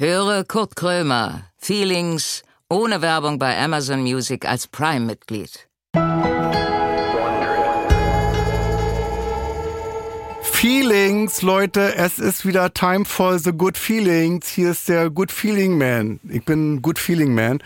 Höre Kurt Krömer, Feelings, ohne Werbung bei Amazon Music als Prime-Mitglied. Feelings, Leute, es ist wieder time for the good feelings. Hier ist der Good Feeling Man. Ich bin Good Feeling Man.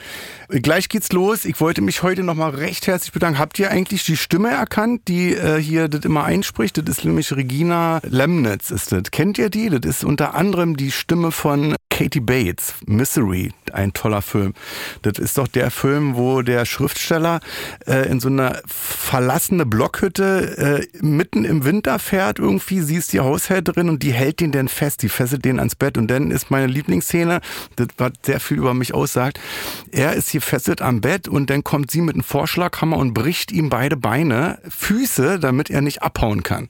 Gleich geht's los. Ich wollte mich heute nochmal recht herzlich bedanken. Habt ihr eigentlich die Stimme erkannt, die äh, hier das immer einspricht? Das ist nämlich Regina Lemnitz, ist das. Kennt ihr die? Das ist unter anderem die Stimme von Katie Bates, Misery, ein toller Film. Das ist doch der Film, wo der Schriftsteller äh, in so eine verlassene Blockhütte äh, mitten im Winter fährt irgendwie. Sie ist die Haushälterin und die hält den dann fest, die fesselt den ans Bett. Und dann ist meine Lieblingsszene, das was sehr viel über mich aussagt. Er ist hier fesselt am Bett und dann kommt sie mit einem Vorschlaghammer und bricht ihm beide Beine, Füße, damit er nicht abhauen kann.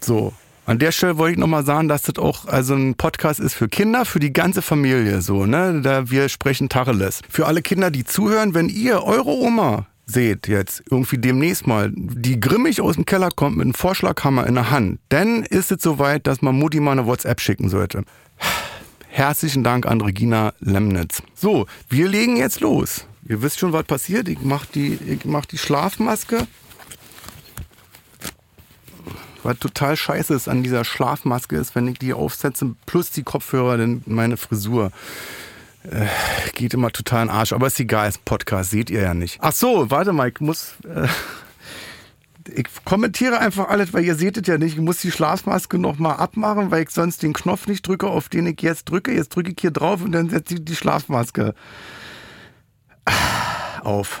So, an der Stelle wollte ich nochmal sagen, dass das auch also ein Podcast ist für Kinder, für die ganze Familie so, ne? Da wir sprechen Tacheles. Für alle Kinder, die zuhören, wenn ihr eure Oma seht jetzt irgendwie demnächst mal, die grimmig aus dem Keller kommt mit einem Vorschlaghammer in der Hand, dann ist es soweit, dass man Mutti mal eine WhatsApp schicken sollte. Herzlichen Dank an Regina Lemnitz. So, wir legen jetzt los. Ihr wisst schon, was passiert. Ich mach die, ich mach die Schlafmaske. Was total scheiße ist an dieser Schlafmaske ist, wenn ich die aufsetze, plus die Kopfhörer, dann meine Frisur. Äh, geht immer total in Arsch. Aber ist egal, ist ein Podcast, seht ihr ja nicht. Ach so, warte mal, ich muss. Äh, ich kommentiere einfach alles, weil ihr seht es ja nicht. Ich muss die Schlafmaske nochmal abmachen, weil ich sonst den Knopf nicht drücke, auf den ich jetzt drücke. Jetzt drücke ich hier drauf und dann setze ich die Schlafmaske auf.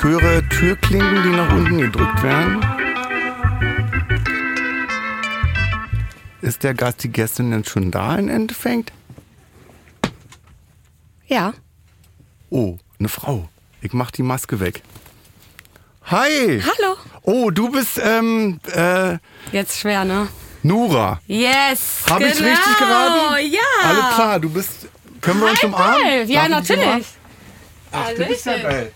Ich höre Türklinken, die nach unten gedrückt werden. Ist der Gast, die Gästin denn schon da im Endeffekt? Ja. Oh, eine Frau. Ich mach die Maske weg. Hi! Hallo. Oh, du bist ähm, äh, Jetzt schwer, ne? Nura. Yes. Habe ich genau. richtig geraten? Ja. Alles klar, du bist. Können wir uns umarmen? Ja, Darf ich natürlich. Ach, du bist ja geil.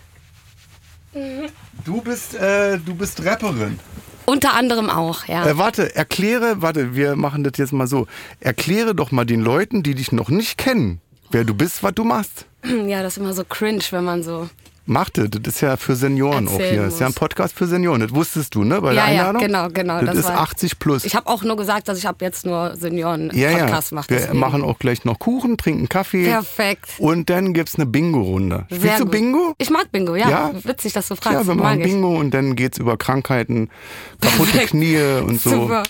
Du bist, äh, du bist Rapperin. Unter anderem auch, ja. Äh, warte, erkläre, warte, wir machen das jetzt mal so. Erkläre doch mal den Leuten, die dich noch nicht kennen, wer du bist, was du machst. Ja, das ist immer so cringe, wenn man so. Mach das, ist ja für Senioren auch hier. Das ist ja ein. Podcast für Senioren. Das wusstest du, ne? Bei Ja, der ja, Einladung? genau, genau, Das, das ist war- 80 plus. Ich habe auch nur gesagt, dass ich ab jetzt nur ja, ja. Senioren-Podcast mache. Wir deswegen. machen auch gleich noch Kuchen, trinken Kaffee. Perfekt. Und dann gibt's eine Bingo-Runde. Spielst du. Bingo? Ich mag Bingo, ja. Ja? Witzig, dass du fragst. Ja, wir machen. Bingo und dann geht's über Krankheiten, kaputte Perfekt. Knie und so. Super.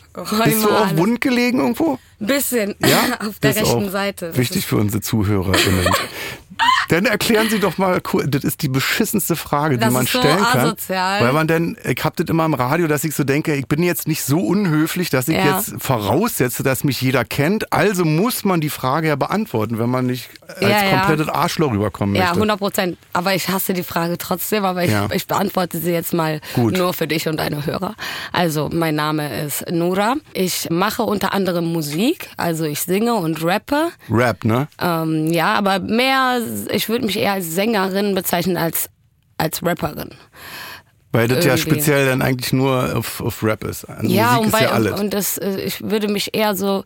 Bist du auch alles. wund gelegen irgendwo? Bisschen. Ja, Auf der rechten Seite. Wichtig für unsere ZuhörerInnen. Dann erklären Sie doch mal, das ist die beschissenste Frage, die Das man ist so stellen kann. asozial. Weil man dann, ich hab das immer im Radio, dass ich so denke, ich bin jetzt nicht so unhöflich, dass ich Ja. jetzt voraussetze, dass mich jeder kennt. Also muss man die Frage ja beantworten, wenn man nicht als Ja, ja. komplettes Arschloch rüberkommen Ja, möchte. 100 Prozent. Aber ich hasse die Frage trotzdem, aber ich, Ja. ich beantworte sie jetzt mal Gut. nur für dich und deine Hörer. Also, mein Name ist Nura. Ich mache unter anderem Musik, also ich singe und rappe. Rap, ne? Ähm, ja, aber mehr, ich würde mich eher als Sängerin bezeichnen als, als Rapperin. Weil das ja Irgendwie. speziell dann eigentlich nur auf, auf Rap ist. An ja, Musik und, ist bei, ja alles. und, und das, äh, ich würde mich eher so,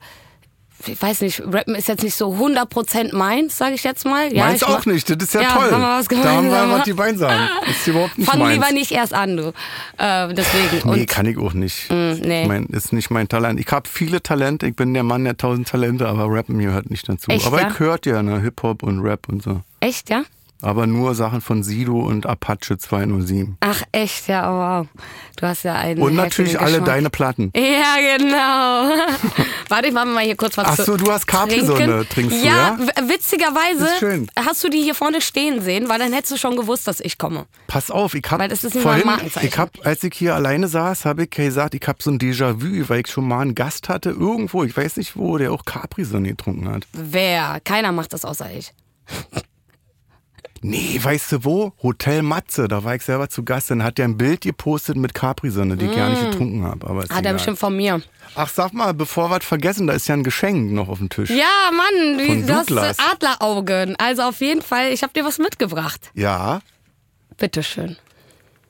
ich weiß nicht, Rappen ist jetzt nicht so 100% meins, sage ich jetzt mal. Ja, Meins ich auch mach- nicht, das ist ja, Ja, toll. haben wir was da haben wir gemeinsam. was die. Das ist überhaupt nicht Fang meins. lieber nicht erst an, du. Äh, deswegen. Nee, Und kann ich auch nicht. nee. Ich mein, ist nicht mein Talent. Ich habe viele Talente. Ich bin der Mann der tausend Talente, aber Rappen gehört nicht dazu. Echt, aber ja? ich hört ja ne, Hip-Hop und Rap und so. echt, ja? Aber nur Sachen von Sido und Apache 207. Ach echt, ja, oh, wow. Du hast ja einen. Und natürlich alle deine Platten. Ja, genau. Warte, ich mache mal hier kurz was Ach so, du hast Capri-Sonne, trinkst du, ja? ja? w- witzigerweise hast du die hier vorne stehen sehen, weil dann hättest du schon gewusst, dass ich komme. Pass auf, ich hab Weil das ist vorhin, ich hab, als ich hier alleine saß, habe ich gesagt, ich hab so ein Déjà-vu, weil ich schon mal einen Gast hatte, irgendwo, ich weiß nicht wo, der auch Capri-Sonne getrunken hat. Wer? Keiner macht das außer ich. Nee, weißt du wo? Hotel Matze, da war ich selber zu Gast, dann hat der ein Bild gepostet mit Capri-Sonne, die ich gar nicht getrunken habe. Aber ist Hat er bestimmt von mir. Ach, sag mal, bevor wir was vergessen, da ist ja ein Geschenk noch auf dem Tisch. Ja, Mann, wie, du hast Adleraugen. Also auf jeden Fall, ich habe dir was mitgebracht. Ja, Bitteschön.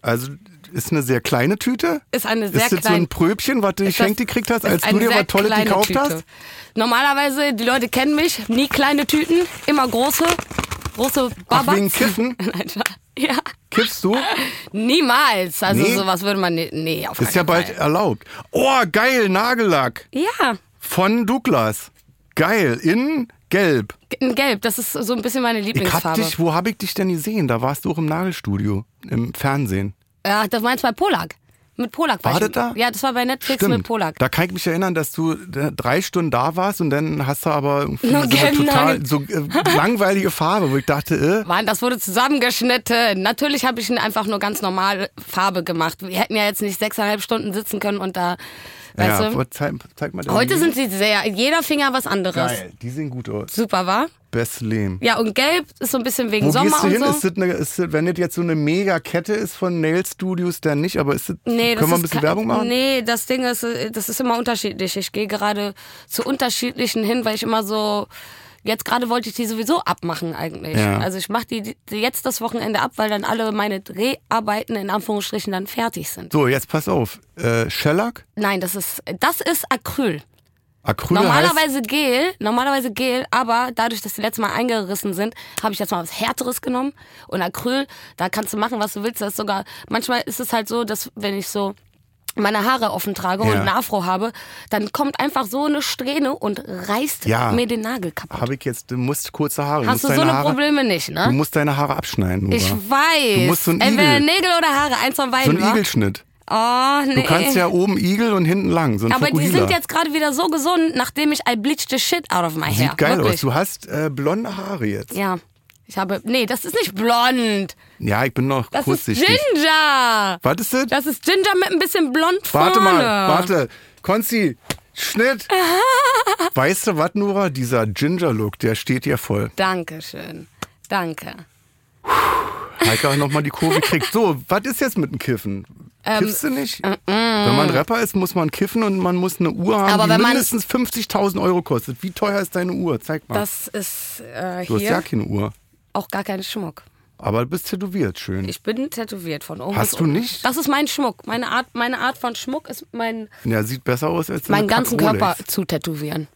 also ist eine sehr kleine Tüte. Ist eine sehr ist das so kleine. ein Pröbchen, was du geschenkt gekriegt hast, als du dir was Tolles kleine gekauft Tüte. hast? Normalerweise, die Leute kennen mich, nie kleine Tüten, immer große, große Ach, Babats. wegen Kiffen? Ja, Kiffst du? niemals. Also Nee? sowas würde man nicht, nee, auf Ist ja bald Fall. erlaubt. Oh, geil, Nagellack Ja, von Douglas. Geil, in gelb. in gelb, das ist so ein bisschen meine Ich hab Lieblingsfarbe. dich, wo habe ich dich denn gesehen? Da warst du auch im Nagelstudio, im Fernsehen. ja, das meinst du bei Polak. Mit Polak war War das da? Ja, das war bei Netflix Stimmt. mit Polak. Da kann ich mich erinnern, dass du äh, drei Stunden da warst und dann hast du aber No, so eine total so äh, langweilige Farbe, wo ich dachte, äh, Mann, das wurde zusammengeschnitten. Natürlich habe ich ihn einfach nur ganz normal Farbe gemacht. Wir hätten ja jetzt nicht sechseinhalb Stunden sitzen können und da, weißt ja, du. zeig, zeig mal Heute sind sie sehr, jeder Finger was anderes. geil, die sehen gut aus. Super, war? Best Leben. Ja, und gelb ist so ein bisschen wegen Wo Sommer gehst du hin? so. Ist das eine, ist das, wenn das jetzt so eine Mega-Kette ist von Nail Studios, dann nicht, aber ist das, Nee, können wir ein bisschen Werbung machen? Nee, das Ding ist, das ist immer unterschiedlich. Ich gehe gerade zu unterschiedlichen hin, weil ich immer so. Jetzt gerade wollte ich die sowieso abmachen eigentlich. Ja. Also ich mache die, die jetzt das Wochenende ab, weil dann alle meine Dreharbeiten in Anführungsstrichen dann fertig sind. So, jetzt pass auf. Äh, Shellac, Nein, das ist das ist Acryl. Acryl heißt, Normalerweise Gel, normalerweise Gel, aber dadurch, dass die letztes Mal eingerissen sind, habe ich jetzt mal was Härteres genommen. Und Acryl, da kannst du machen, was du willst. Das ist sogar, manchmal ist es halt so, dass wenn ich so meine Haare offen trage Ja. und eine Afro habe, dann kommt einfach so eine Strähne und reißt Ja. mir den Nagel kaputt. habe ich jetzt, du musst kurze Haare. Hast du so eine Haare, Probleme nicht, Du ne? musst deine Haare abschneiden, Nora. Ich weiß. Du musst so einen Entweder Igel. Nägel oder Haare, eins von So beiden, ein wa? Igelschnitt. Oh, nee. Du kannst ja oben Igel und hinten lang, so ein aber die Fukuhila. sind jetzt gerade wieder so gesund, nachdem ich I bleached the shit out of my hair. Sieht geil Wirklich. aus. Du hast äh, blonde Haare jetzt. Ja. Ja. Ich habe. Nee, das ist nicht blond. ich bin noch Das ist kurzsichtig. Ginger. Was ist das? Das ist Ginger mit ein bisschen blond vorne. Warte mal, warte. Konzi, Schnitt. weißt du was, Nora? Dieser Ginger-Look, der steht dir voll. Dankeschön. Danke. Heike hat nochmal die Kurve kriegt. So, was ist jetzt mit dem Kiffen? Ähm, Kiffst du nicht? Wenn man Rapper ist, muss man kiffen und man muss eine Uhr haben, Aber die mindestens 50.000 Euro kostet. Wie teuer ist deine Uhr? Zeig mal. Das ist äh, du hast ja keine Uhr. Auch gar kein Schmuck. Aber du bist tätowiert, schön. Ich bin tätowiert von oben Hast du nicht? Das ist mein Schmuck. Meine Art, meine Art von Schmuck ist mein, ja, sieht besser aus als meinen eine ganzen. Körper zu tätowieren.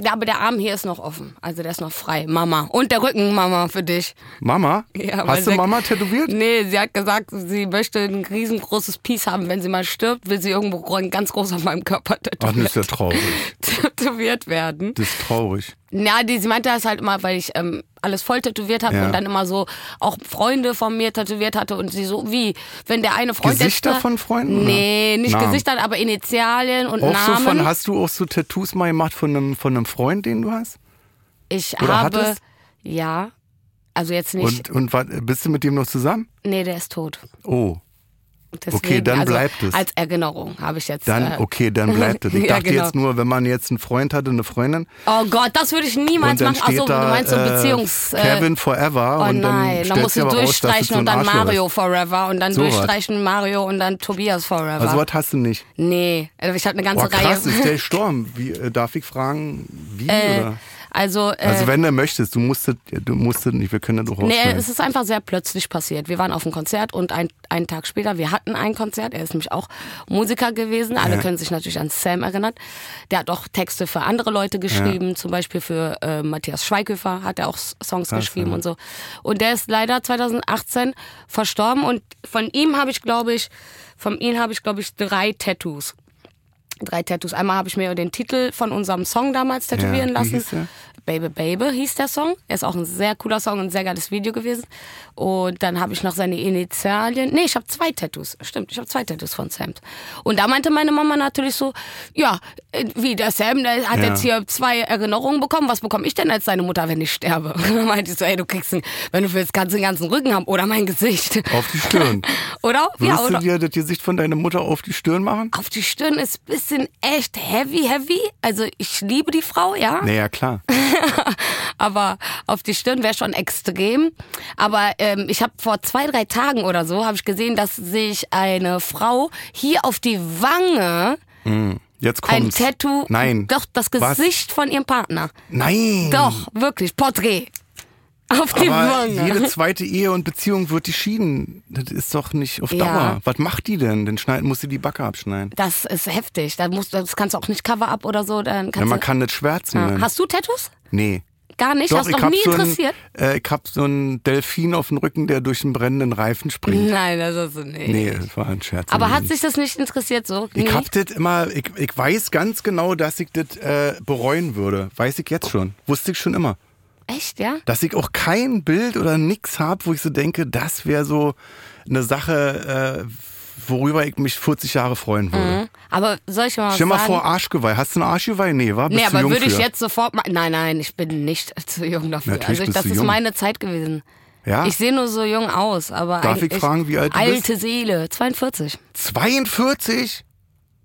Ja, aber der Arm hier ist noch offen. Also der ist noch frei. Mama. Und der Rücken, Mama, für dich. Mama? Ja, hast du Mama tätowiert? Nee, sie hat gesagt, sie möchte ein riesengroßes Piece haben. Wenn sie mal stirbt, will sie irgendwo ganz groß auf meinem Körper Ach, das tätowiert, ist ja traurig. tätowiert werden. Das ist traurig. Ja, die, sie meinte das halt immer, weil ich ähm, alles voll tätowiert habe Ja. und dann immer so auch Freunde von mir tätowiert hatte und sie so, wie, wenn der eine Freund Gesichter jetzt, von Freunden, oder? Nee, nicht Namen? Gesichter, aber Initialien und Auch so Namen. von, hast du auch so Tattoos mal gemacht von einem, von einem Freund, den du hast? ich oder habe, hattest? ja, also jetzt nicht, Und, und bist du mit dem noch zusammen? nee, der ist tot. Oh, Deswegen, Okay, dann also bleibt es. Als Erinnerung habe ich jetzt. dann, äh, okay, dann bleibt es. Ich Ja, dachte genau. jetzt nur, wenn man jetzt einen Freund hatte, eine Freundin, Oh Gott, das würde ich niemals machen. Achso, du meinst so äh, Beziehungs. äh, Kevin Forever Oh und dann nein, dann musst du raus, durchstreichen so und ein dann Mario ist. Forever und dann So was. durchstreichen Mario und dann Tobias Forever. Also was hast du nicht? nee, also ich habe eine ganze Boah, krass, Reihe. ist der gestorben. Wie, äh, darf ich fragen, wie? oder? Also, äh, Also wenn du möchtest, du musstest, du musstest nicht, wir können das auch nee, es ist einfach sehr plötzlich passiert. Wir waren auf einem Konzert und ein, einen Tag später, wir hatten ein Konzert. Er ist nämlich auch Musiker gewesen. Alle Ja. können sich natürlich an Sam erinnern. Der hat auch Texte für andere Leute geschrieben, zum Beispiel für äh, Matthias Schweighöfer hat er auch Songs Krass, geschrieben ja. und so. Und der ist leider 2018 verstorben und von ihm habe ich, glaube ich, von ihm habe ich, glaube ich, drei Tattoos. Drei Tattoos. Einmal habe ich mir den Titel von unserem Song damals tätowieren Ja, lassen. Baby Baby hieß der Song. Er ist auch ein sehr cooler Song und ein sehr geiles Video gewesen. Und dann habe ich noch seine Initialien. Nee, ich habe zwei Tattoos. Stimmt, ich habe zwei Tattoos von Sam. Und da meinte meine Mama natürlich so, ja, äh, wie der Sam, der hat Ja. jetzt hier zwei Erinnerungen bekommen. Was bekomme ich denn als seine Mutter, wenn ich sterbe? Und dann meinte ich so, ey, du kriegst, einen, wenn du willst, kannst den ganzen Rücken haben oder mein Gesicht. Auf die Stirn. Oder? Würdest Ja, oder? du dir das Gesicht von deiner Mutter auf die Stirn machen? Auf die Stirn ist ein bisschen echt heavy, heavy. Also ich liebe die Frau, ja. Naja, klar. aber auf die Stirn wäre schon extrem. Aber ähm, ich habe vor zwei, drei Tagen oder so, habe ich gesehen, dass sich eine Frau hier auf die Wange Jetzt ein kommt's. Tattoo, Nein. doch das Was? Gesicht von ihrem Partner. Nein. Doch, wirklich, Porträt. Auf die Aber Wange. jede zweite Ehe und Beziehung wird die schieden. Das ist doch nicht auf Ja. Dauer. Was macht die denn? Dann schneid, muss sie die Backe abschneiden. das ist heftig. Da musst, das kannst du auch nicht Cover-up oder so. Dann Ja, kannst man du, kann nicht schwärzen. ja. Hast du Tattoos? nee. Gar nicht? Doch, Hast du noch nie so interessiert? Ein, äh, ich hab so einen Delfin auf dem Rücken, der durch einen brennenden Reifen springt. Nein, das ist so nicht. Nee, das war ein Scherz. Aber hat sich das nicht interessiert so? ich hab das immer, ich, ich weiß ganz genau, dass ich das äh, bereuen würde. Weiß ich jetzt schon. Wusste ich schon immer. Echt, ja? Dass ich auch kein Bild oder nix hab, wo ich so denke, das wäre so eine Sache, äh, worüber ich mich 40 Jahre freuen würde. Mhm. Aber soll ich mal Stell mal sagen? vor, Arschgeweih. Hast du ein Arschgeweih? Nee, war? Bist Nee, aber würde ich jetzt sofort mal. Nein, nein, ich bin nicht zu jung dafür. Natürlich also ich, das ist jung. meine Zeit gewesen. Ja? Ich sehe nur so jung aus, aber Darf ich fragen, wie alt du Alte bist? Seele, 42. 42?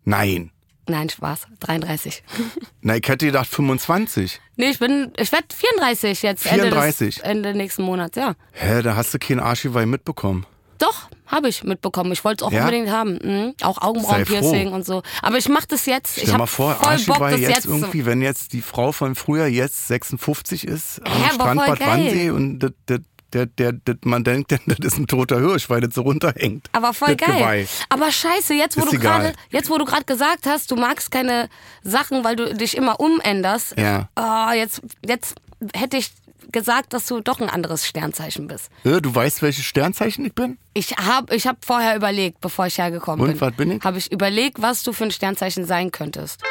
Nein. Nein, Spaß, 33. Na, ich hätte gedacht 25. Nee, ich bin, ich werde 34 jetzt. Ende, 34? des, Ende nächsten Monats, ja. Hä, da hast du kein Arschgeweih mitbekommen. Doch, habe ich mitbekommen. Ich wollte es auch Ja? unbedingt haben. Mhm. Auch Augenbrauenpiercing und so. Aber ich mache das jetzt. ich Stell habe mal vor, das jetzt, jetzt irgendwie, wenn jetzt die Frau von früher jetzt 56 ist, am Hä, aber Strand voll Bad geil. Wannsee und das, das, der, der, der, man denkt, das ist ein toter Hirsch, weil das so runterhängt. Aber voll das geil. Geweih. Aber scheiße, jetzt wo Ist du gerade, jetzt wo du gerade gesagt hast, du magst keine Sachen, weil du dich immer umänderst. Ja. Oh, jetzt, jetzt hätte ich gesagt, dass du doch ein anderes Sternzeichen bist. Äh, Du weißt, welches Sternzeichen ich bin? Ich habe ich hab vorher überlegt, bevor ich hergekommen Und, bin. was bin ich? Habe ich überlegt, was du für ein Sternzeichen sein könntest.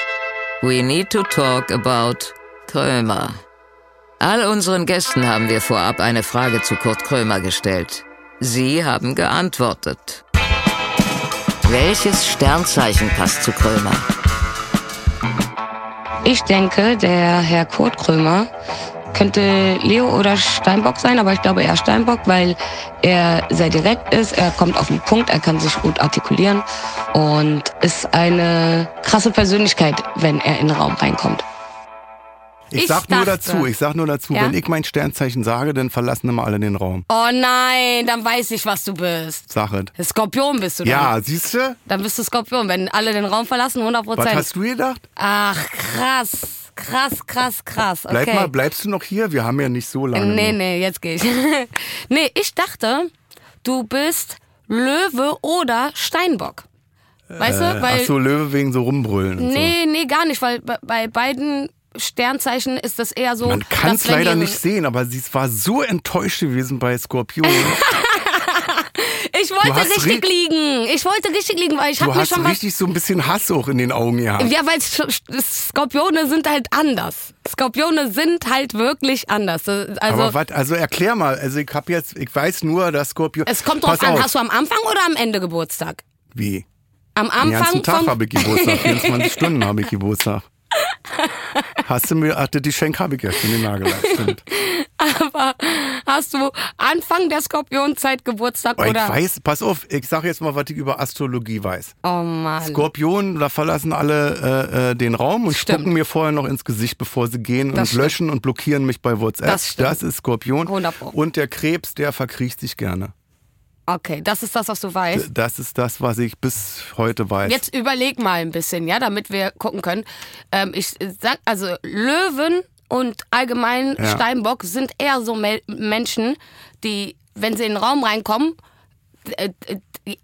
We need to talk about Krömer. All unseren Gästen haben wir vorab eine Frage zu Kurt Krömer gestellt. Sie haben geantwortet. Welches Sternzeichen passt zu Krömer? Ich denke, der Herr Kurt Krömer könnte Leo oder Steinbock sein, aber ich glaube eher Steinbock, weil er sehr direkt ist, er kommt auf den Punkt, er kann sich gut artikulieren und ist eine krasse Persönlichkeit, wenn er in den Raum reinkommt. Ich, Ich sag nur dachte- dazu, ich sag nur dazu, Ja? wenn ich mein Sternzeichen sage, dann verlassen immer alle den Raum. Oh nein, dann weiß ich, was du bist. Sag es. Skorpion bist du dann. Ja, siehst du? Dann bist du Skorpion, wenn alle den Raum verlassen, 100 Was Prozent. hast du gedacht? Ach, krass. Krass, krass, krass. Okay. Bleib mal, bleibst du noch hier? Wir haben ja nicht so lange. Nee, noch. nee, jetzt gehe ich. nee, ich dachte, du bist Löwe oder Steinbock. Weißt du? Ach Weil, so, Löwe wegen so rumbrüllen. Nee, nee, gar nicht, weil bei beiden Sternzeichen ist das eher so. Man kann es leider nicht sehen, aber sie war so enttäuscht gewesen bei Skorpion. Ich wollte richtig ri- liegen. Ich wollte richtig liegen, weil ich habe mir schon was. richtig so ein bisschen Hass auch in den Augen gehabt. Ja, weil Skorpione sind halt anders. Skorpione sind halt wirklich anders. Also aber was, also erklär mal, also ich hab jetzt, ich weiß nur, dass Skorpion. es kommt drauf an, auf. hast du am Anfang oder am Ende Geburtstag? Wie? Am Den ganzen Anfang Tag habe ich Geburtstag, 24 Stunden habe ich Geburtstag. Hast du mir, ach, das Geschenk habe ich schon in den Nagel stimmt. Aber hast du Anfang der Skorpionzeit Geburtstag Aber ich oder? weiß, pass auf, ich sage jetzt mal, was ich über Astrologie weiß. Oh Mann. Skorpion, da verlassen alle äh, äh, den Raum und Stimmt. spucken mir vorher noch ins Gesicht, bevor sie gehen Das und stimmt. löschen und blockieren mich bei WhatsApp. Das stimmt. ist Skorpion. 100 Pro. Und der Krebs, der verkriecht sich gerne. Okay, das ist das, was du weißt. Das ist das, was ich bis heute weiß. Jetzt überleg mal ein bisschen, ja, damit wir gucken können. Ähm, ich sag, also Löwen und allgemein Ja. Steinbock sind eher so Menschen, die, wenn sie in den Raum reinkommen, äh,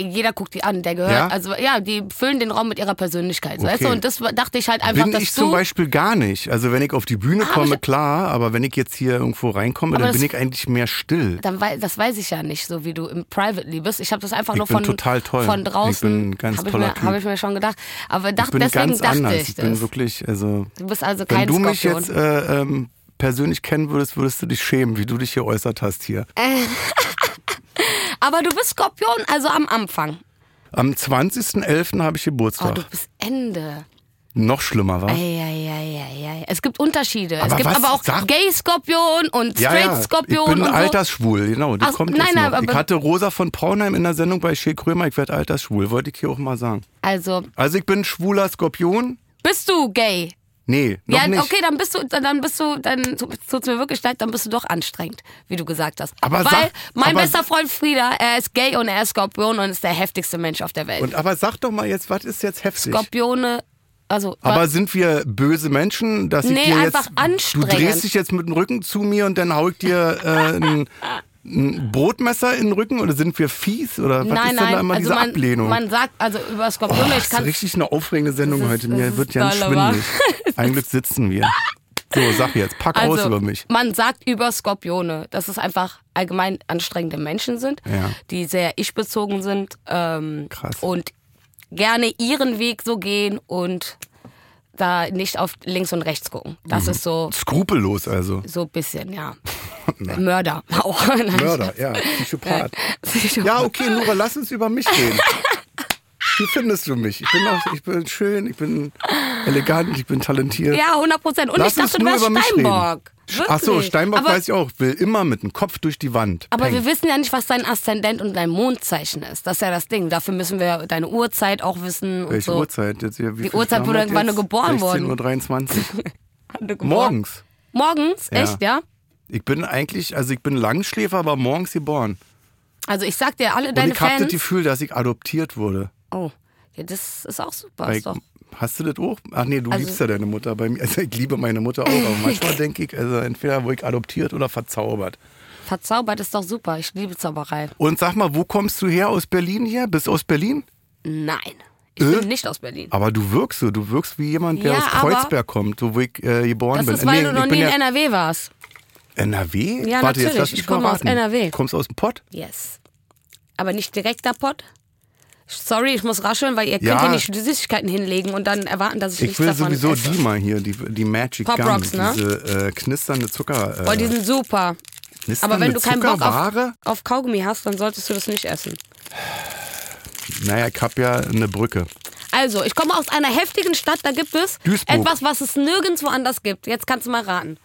jeder guckt die an, der gehört. Ja? Also ja, die füllen den Raum mit ihrer Persönlichkeit, weißt Okay. du? Und das dachte ich halt einfach, bin dass ich du. zum Beispiel gar nicht. Also wenn ich auf die Bühne Aber komme, ich- klar, aber wenn ich jetzt hier irgendwo reinkomme, Aber dann bin ich eigentlich mehr still. dann wei das weiß ich ja nicht, so wie du im Privately bist. Ich habe das einfach Ich nur von, total toll. von draußen. Ich bin ein ganz habe ich, toller mir- Typ. hab ich mir schon gedacht. Aber Ich dacht, bin deswegen ganz dachte anders. ich Ich das. bin wirklich, also du bist also wenn kein du mich Skorpion. jetzt äh, ähm, persönlich kennen würdest, würdest du dich schämen, wie du dich hier äußert hast hier. Aber du bist Skorpion, also am Anfang. Am 20.11. habe ich Oh, Geburtstag. du bist Ende. Noch schlimmer, war? Es gibt Unterschiede. es Aber gibt was? aber auch Gay-Skorpion und Straight-Skorpion Ich bin und so. altersschwul, genau. Das Ach, kommt nein, aber- ich hatte Rosa von Braunheim in der Sendung bei Shea Krömer, ich werde altersschwul, wollte ich hier auch mal sagen. Also, Also ich bin schwuler Skorpion. bist du gay? Nee, noch Ja, nicht. okay, dann bist du, dann bist du, dann tut's mir wirklich leid, dann bist du doch anstrengend, wie du gesagt hast. Aber Weil sag- mein aber- bester Freund Frieda, er ist gay und er ist Skorpion und ist der heftigste Mensch auf der Welt. Und aber sag doch mal jetzt, was ist jetzt heftig? Skorpione, also Aber sind wir böse Menschen, dass ich Nee, dir jetzt einfach du anstrengend. drehst dich jetzt mit dem Rücken zu mir und dann hau ich dir äh, ein, ein Brotmesser in den Rücken oder sind wir fies oder was nein, ist denn da immer also diese man, Ablehnung? man sagt, also über oh, Skorpione, das ich ist kann richtig eine aufregende Sendung Das ist- heute. das Mir ist wird wa? schwindelig. Ein Glück sitzen wir. So, sag jetzt, pack aus also, über mich. man sagt über Skorpione, dass es einfach allgemein anstrengende Menschen sind, Ja. die sehr ich-bezogen sind ähm, und gerne ihren Weg so gehen und da nicht auf links und rechts gucken. Das Mhm. ist so Skrupellos also. so ein bisschen, ja. Mörder auch. Mörder, ja, Psychopath. Psychopath. Ja, okay, Nora, lass uns über mich reden. Wie findest du mich? Ich bin, auch, ich bin schön, ich bin elegant, ich bin talentiert. Ja, 100 Prozent. Und Lass ich dachte, du nur wärst Steinbock. Ach so. Steinbock aber, weiß ich auch. Will immer mit dem Kopf durch die Wand. Aber Peng. wir wissen ja nicht, was dein Aszendent und dein Mondzeichen ist. Das ist ja das Ding. Dafür müssen wir deine Uhrzeit auch wissen. Und Welche so. Uhrzeit? Jetzt wie Die Uhrzeit, wo du- wann du jetzt? geboren worden 16.23 Uhr. Morgens. Morgens? Ja. Echt, ja? Ich bin eigentlich, also ich bin Langschläfer, aber morgens geboren. Also ich sag dir, alle Und deine ich habe das Fans... Gefühl, dass ich adoptiert wurde. Oh, ja, das ist auch super. Ist doch. hast du das auch? Ach nee, du Also- liebst ja deine Mutter bei mir. Also ich liebe meine Mutter auch, aber manchmal denke ich, also entweder wurde ich adoptiert oder verzaubert. Verzaubert ist doch super. Ich liebe Zauberei. Und sag mal, wo kommst du her? Aus Berlin hier? Bist du aus Berlin? Nein. Ich Äh? bin nicht aus Berlin. Aber du wirkst so, du wirkst wie jemand, der Ja, aus Kreuzberg kommt, wo ich äh, geboren Das bin. ist, weil Nee, du noch nie in NRW warst. NRW? Ja, Warte, jetzt natürlich. lass mich Ich komme aus. NRW. Kommst du aus dem Pott? Yes. Aber nicht direkter Pott. Sorry, ich muss rascheln, weil ihr könnt Ja. nicht Süßigkeiten hinlegen und dann erwarten, dass ich, Ich nichts will davon sowieso esse. die mal hier, die, die Magic Pop Gum, Rocks, ne? diese äh, knisternde Zucker. Äh, Boah, die sind super. Aber wenn du keinen Bock auf, auf Kaugummi hast, dann solltest du das nicht essen. Naja, ich hab ja eine Brücke. Also, ich komme aus einer heftigen Stadt, da gibt es Duisburg. etwas, was es nirgendwo anders gibt. Jetzt kannst du mal raten.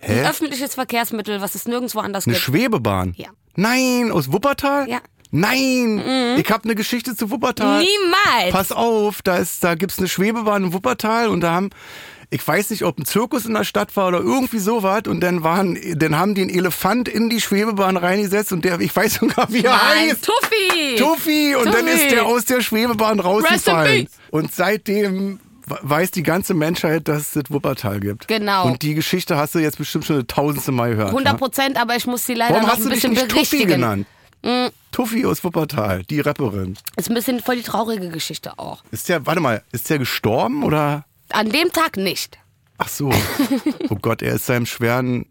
Ein Hä? öffentliches Verkehrsmittel, was es nirgendwo anders Eine gibt. Schwebebahn? Ja. Nein, aus Wuppertal? Ja. Nein, ich habe eine Geschichte zu Wuppertal. Niemals! Pass auf, da, ist, da gibt's eine Schwebebahn in Wuppertal und da haben, ich weiß nicht, ob ein Zirkus in der Stadt war oder irgendwie sowas und dann waren, dann haben die einen Elefant in die Schwebebahn reingesetzt und der, ich weiß sogar, wie er Nein, heißt. Tuffi! Tuffi und dann Tuffi. ist der aus der Schwebebahn rausgefallen. Und seitdem we- weiß die ganze Menschheit, dass es Wuppertal gibt. Genau. Und die Geschichte hast du jetzt bestimmt schon eine tausendste Mal gehört. 100 ne? Prozent, aber ich muss sie leider Warum noch hast ein du dich nicht Tuffi berichtigen. genannt? Tuffi aus Wuppertal, die Rapperin. Ist ein bisschen voll die traurige Geschichte auch. Ist der, warte mal, ist der gestorben oder? An dem Tag nicht. Ach so. Oh Gott, er ist seinem schweren,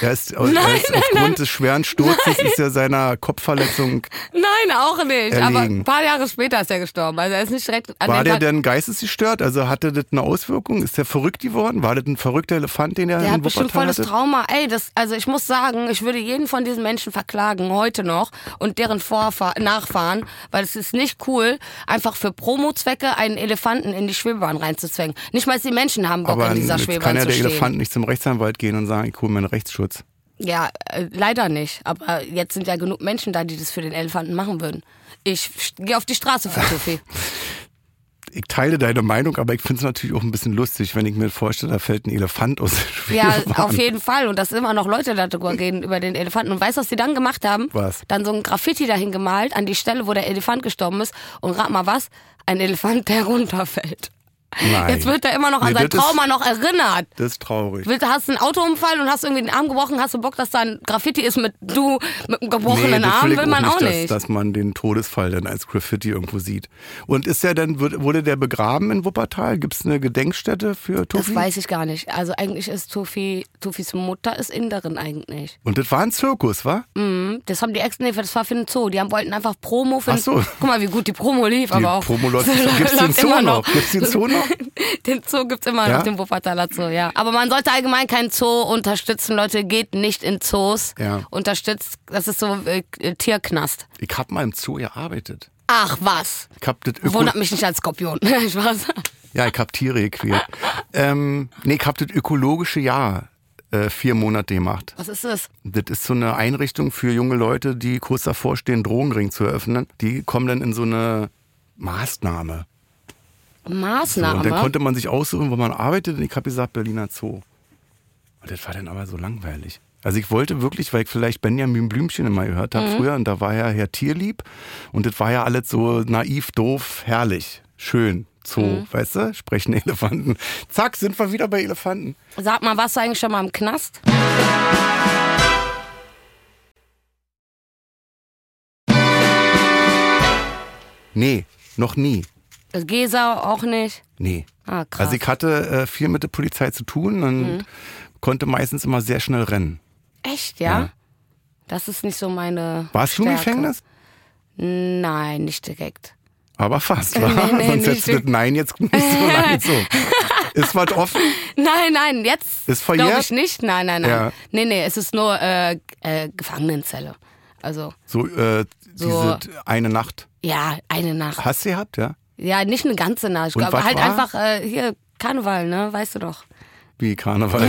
er ist, er ist aufgrund des schweren Sturzes ist er seiner Kopfverletzung. Nein, auch nicht. Aber Erlegen. ein paar Jahre später ist er gestorben. Also er ist nicht direkt an War der Tag. denn geistesgestört? Also hatte das eine Auswirkung? Ist der verrückt geworden? War das ein verrückter Elefant, den er Der hat bestimmt volles hatte? Trauma. Ey, das, also ich muss sagen, ich würde jeden von diesen Menschen verklagen, heute noch, und deren Vorfahr Nachfahren, weil es ist nicht cool, einfach für Promo-Zwecke einen Elefanten in die Schwebebahn reinzuzwängen. Nicht mal die Menschen haben Bock, Aber in dieser Schwebebahn kann ja zu der stehen. Elefant nicht zum Rechtsanwalt gehen und sagen, ich hole mir einen Rechtsschutz. Ja, äh, leider nicht. Aber jetzt sind ja genug Menschen da, die das für den Elefanten machen würden. Ich gehe auf die Straße für Tufi. Ich teile deine Meinung, aber ich finde es natürlich auch ein bisschen lustig, wenn ich mir vorstelle, da fällt ein Elefant aus Ja, auf jeden Fall. Und dass immer noch Leute darüber reden, über den Elefanten. Und weißt du, was die dann gemacht haben? Was? Dann so ein Graffiti dahin gemalt, an die Stelle, wo der Elefant gestorben ist. Und rat mal was? Ein Elefant, der runterfällt. Nein. Jetzt wird er immer noch an Nee, sein das ist- Trauma noch erinnert. Das ist traurig. Willst, hast einen Autounfall und hast irgendwie den Arm gebrochen, hast du Bock, dass da ein Graffiti ist mit du mit einem gebrochenen das Arm, will man auch dass, nicht. Dass man den Todesfall dann als Graffiti irgendwo sieht. Und ist er dann, wurde der begraben in Wuppertal? Gibt es eine Gedenkstätte für Tufi? Das weiß ich gar nicht. Also eigentlich ist Tufi, Tufis Mutter ist Inderin eigentlich. Und das war ein Zirkus, wa? Mhm. Das haben die ex nee, das war für den Zoo. Die haben, wollten einfach Promo für Ach den so. Guck mal, wie gut die Promo lief, Die aber auch. Promo läuft. Gibt's den Zoo immer noch? Gibt's den Zoo noch? Den Zoo gibt's immer Ja? noch, den Wuppertaler Zoo, ja. Aber man sollte allgemein keinen Zoo unterstützen. Leute, geht nicht in Zoos. Ja. Unterstützt, das ist so äh, Tierknast. Ich hab mal im Zoo gearbeitet. Ach was. Ich hab das Öko Wundert mich nicht als Skorpion. Spaß. Ja, ich hab Tiere gequält. ähm, nee, ich hab das ökologische Jahr äh, vier Monate gemacht. Was ist das? Das ist so eine Einrichtung für junge Leute, die kurz davor stehen, Drogenring zu eröffnen. Die kommen dann in so eine Maßnahme. So, Maßnahme. und dann konnte man sich aussuchen, wo man arbeitet. Und ich habe gesagt, Berliner Zoo. Und das war dann aber so langweilig. Also ich wollte wirklich, weil ich vielleicht Benjamin Blümchen immer gehört habe früher, und da war ja Herr Tierlieb. Und das war ja alles so naiv, doof, herrlich, schön. Zoo, weißt du? Sprechen Elefanten. Zack, sind wir wieder bei Elefanten. Sag mal, warst du eigentlich schon mal im Knast? Nee, noch nie. Gesau auch nicht. Nee. Ah, krass. Also ich hatte äh, viel mit der Polizei zu tun und konnte meistens immer sehr schnell rennen. Echt, ja? Ja. Das ist nicht so meine. Warst du im Stärke. Gefängnis? Nein, nicht direkt. Aber fast, wa? Nee, nee, Sonst hättest du das Nein jetzt nicht so lange so. Ist was offen? Nein, nein, jetzt Ist glaube verjährt? ich nicht. Nein, nein, nein. Ja. Nee, nee, es ist nur äh, äh, Gefangenenzelle. Also, So, äh, So. diese eine Nacht. ja, eine Nacht. Hast du gehabt, ja? Ja, nicht eine ganze Nacht. Aber was halt war? einfach äh, hier Karneval, ne? Weißt du doch. Wie Karneval.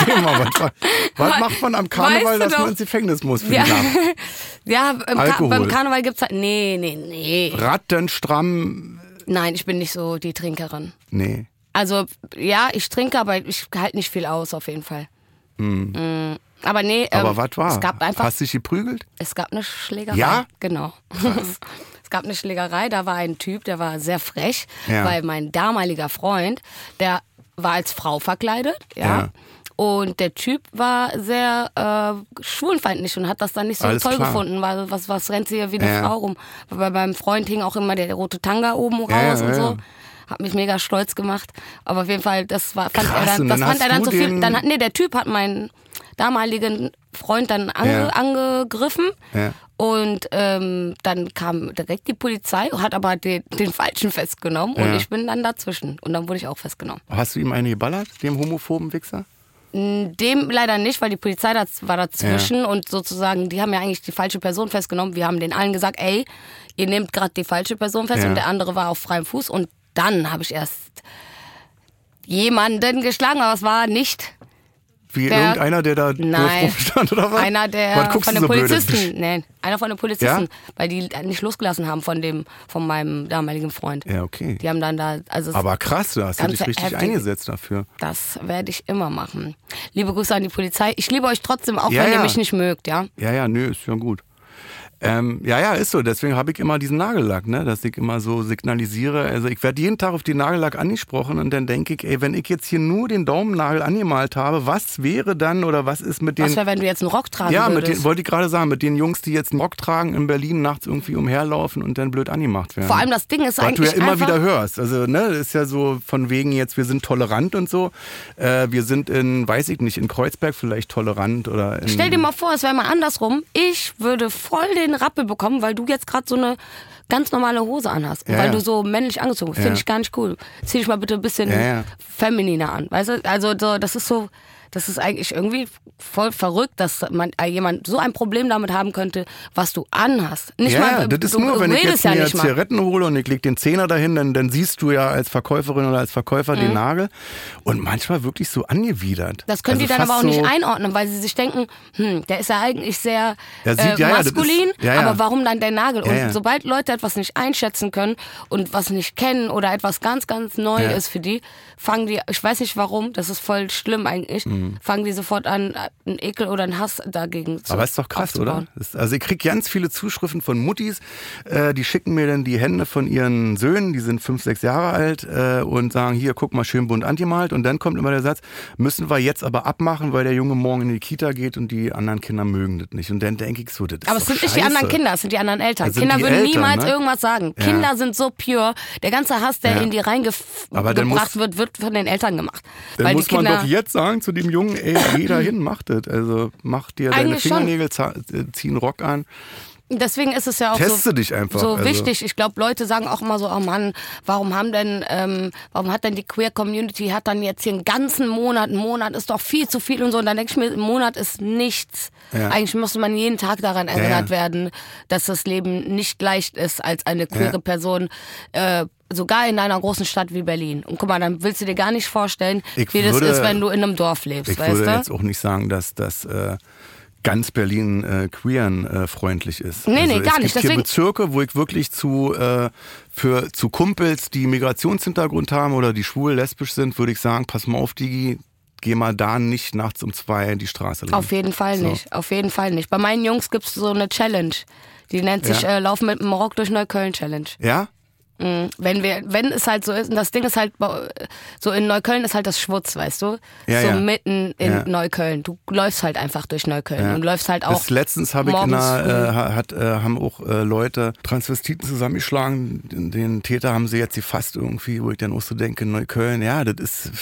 Erzähl mal, was, was macht man am Karneval, Weißt du dass man doch. ins Gefängnis muss für Ja, die Nacht? ja Ka beim Karneval gibt's halt. Nee, nee, nee. Rattenstramm, Nein, ich bin nicht so die Trinkerin. nee. Also, ja, ich trinke, aber ich halte nicht viel aus, auf jeden Fall. Mm. Aber nee. Aber ähm, was war? es gab einfach Hast du dich geprügelt? Es gab eine Schlägerei. Ja? Genau. Gab eine Schlägerei, da war ein Typ, der war sehr frech, Ja. weil mein damaliger Freund, der war als Frau verkleidet, ja. Ja. Und der Typ war sehr äh, schwulenfeindlich und hat das dann nicht so Alles toll klar. gefunden, weil was, was rennt sie hier wie eine Ja. Frau rum? Weil bei meinem Freund hing auch immer der rote Tanga oben raus und so. Hat mich mega stolz gemacht. Aber auf jeden Fall, das war, fand Krass, er dann, das fand er dann so viel. Dann hat, nee, der Typ hat meinen damaligen Freund dann ange, Ja. angegriffen. Ja. Und ähm, dann kam direkt die Polizei, hat aber den, den Falschen festgenommen und Ja. ich bin dann dazwischen. Und dann wurde ich auch festgenommen. Hast du ihm eine geballert, dem homophoben Wichser? Dem leider nicht, weil die Polizei das war dazwischen und sozusagen, die haben ja eigentlich die falsche Person festgenommen. Wir haben den allen gesagt, ey, ihr nehmt gerade die falsche Person fest Ja. und der andere war auf freiem Fuß. Und dann habe ich erst jemanden geschlagen, aber es war nicht Wie Der- irgendeiner, der da Nein. rumstand oder was? Einer der was von den so? Polizisten. Nein, einer von den Polizisten, Ja? weil die nicht losgelassen haben von dem, von meinem damaligen Freund. Ja, okay. Die haben dann da, also Aber krass, da hast du Ganz dich richtig heftig. eingesetzt dafür. das werde ich immer machen. Liebe Grüße an die Polizei. Ich liebe euch trotzdem, auch Ja, wenn ihr ja. mich nicht mögt, ja. Ja, ja, nö, ist schon gut. Ähm, ja, ja, ist so. Deswegen habe ich immer diesen Nagellack, ne? dass ich immer so signalisiere. Also ich werde jeden Tag auf den Nagellack angesprochen und dann denke ich, ey, wenn ich jetzt hier nur den Daumennagel angemalt habe, was wäre dann oder was ist mit den... Was wäre, wenn du jetzt einen Rock tragen ja, würdest? den, wollte ich gerade sagen, mit den Jungs, die jetzt einen Rock tragen in Berlin, nachts irgendwie umherlaufen und dann blöd angemacht werden. Vor allem das Ding ist Was du eigentlich ja immer wieder hörst. Also, ne, ist ja so von wegen jetzt, wir sind tolerant und so. Äh, wir sind in, weiß ich nicht, in Kreuzberg vielleicht tolerant oder. Stell dir mal vor, es wäre mal andersrum. Ich würde voll den Rappel bekommen, weil du jetzt gerade so eine ganz normale Hose anhast. Ja, weil ja. du so männlich angezogen bist. Finde ich gar nicht cool. Zieh dich mal bitte ein bisschen femininer an. Weißt du? Also so, das ist so, das ist eigentlich irgendwie voll verrückt, dass man äh, jemand so ein Problem damit haben könnte, was du anhast. Nicht ja, mal, das ist du nur, wenn ich jetzt ja mir nicht mal. Zigaretten hole und ich leg den Zehner dahin, dann, dann siehst du ja als Verkäuferin oder als Verkäufer Mhm. den Nagel und manchmal wirklich so angewidert. Das können also die dann aber auch fast nicht so, einordnen, weil sie sich denken, hm, der ist ja eigentlich sehr Ja, sieht- äh, ja, das ist- maskulin, ja, ja. aber warum dann der Nagel? Und sobald Leute etwas nicht einschätzen können und was nicht kennen oder etwas ganz, ganz neu ist für die, fangen die, ich weiß nicht warum, das ist voll schlimm eigentlich, Mhm. Fangen die sofort an, einen Ekel oder einen Hass dagegen zu Aber ist doch krass, oder? aufzubauen. Das- Also ich krieg ganz viele Zuschriften von Muttis, äh, die schicken mir dann die Hände von ihren Söhnen, die sind fünf, sechs Jahre alt äh, und sagen, hier, guck mal, schön bunt angemalt. Und dann kommt immer der Satz, müssen wir jetzt aber abmachen, weil der Junge morgen in die Kita geht und die anderen Kinder mögen das nicht. Und dann denke ich so, das ist Aber es doch sind nicht die scheiße. anderen Kinder, es sind die anderen Eltern. Sind Kinder würden Eltern, niemals ne? irgendwas sagen. Ja. Kinder sind so pure. Der ganze Hass, der Ja. in die reingebracht wird, wird von den Eltern gemacht. Dann muss man doch jetzt sagen zu dem Jungen, ey, geh da hin, mach das. Also mach dir deine Eigentlich schon. Fingernägel, äh, zieh einen Rock an. Deswegen ist es ja auch Teste so, dich einfach, so also. wichtig. Ich glaube, Leute sagen auch immer so, oh Mann, warum haben denn, ähm, warum hat denn die Queer Community hat dann jetzt hier einen ganzen Monat, ein Monat ist doch viel zu viel und so. Und dann denke ich mir, ein Monat ist nichts. Ja. Eigentlich müsste man jeden Tag daran ja. erinnert werden, dass das Leben nicht leicht ist als eine queere Ja. Person. Äh, Sogar in einer großen Stadt wie Berlin. Und guck mal, dann willst du dir gar nicht vorstellen, Ich wie das würde- ist, wenn du in einem Dorf lebst, Ich weißt würde du? jetzt auch nicht sagen, dass das äh, ganz Berlin äh, queeren äh, freundlich ist. Nee, nee, also gar es nicht. Gibt hier Bezirke, wo ich wirklich zu äh, für zu Kumpels, die Migrationshintergrund haben oder die schwul, lesbisch sind, würde ich sagen, pass mal auf, Digi, geh mal da nicht nachts um zwei die Straße lang. Auf jeden Fall So. nicht. Auf jeden Fall nicht. Bei meinen Jungs gibt es so eine Challenge. Die nennt sich Ja. äh, Laufen mit dem Rock durch Neukölln Challenge. Ja? Mhm. Wenn wir, wenn es halt so ist, und das Ding ist halt, so in Neukölln ist halt das Schwutz, weißt du? Ja, so ja. mitten in Ja. Neukölln. Du läufst halt einfach durch Neukölln und läufst halt auch. Das letztens habe ich in einer, äh, ha- hat, äh, haben auch äh, Leute Transvestiten zusammengeschlagen. Den, den Täter haben sie jetzt gefasst irgendwie, wo ich dann auch so denke, Neukölln, ja, das ist,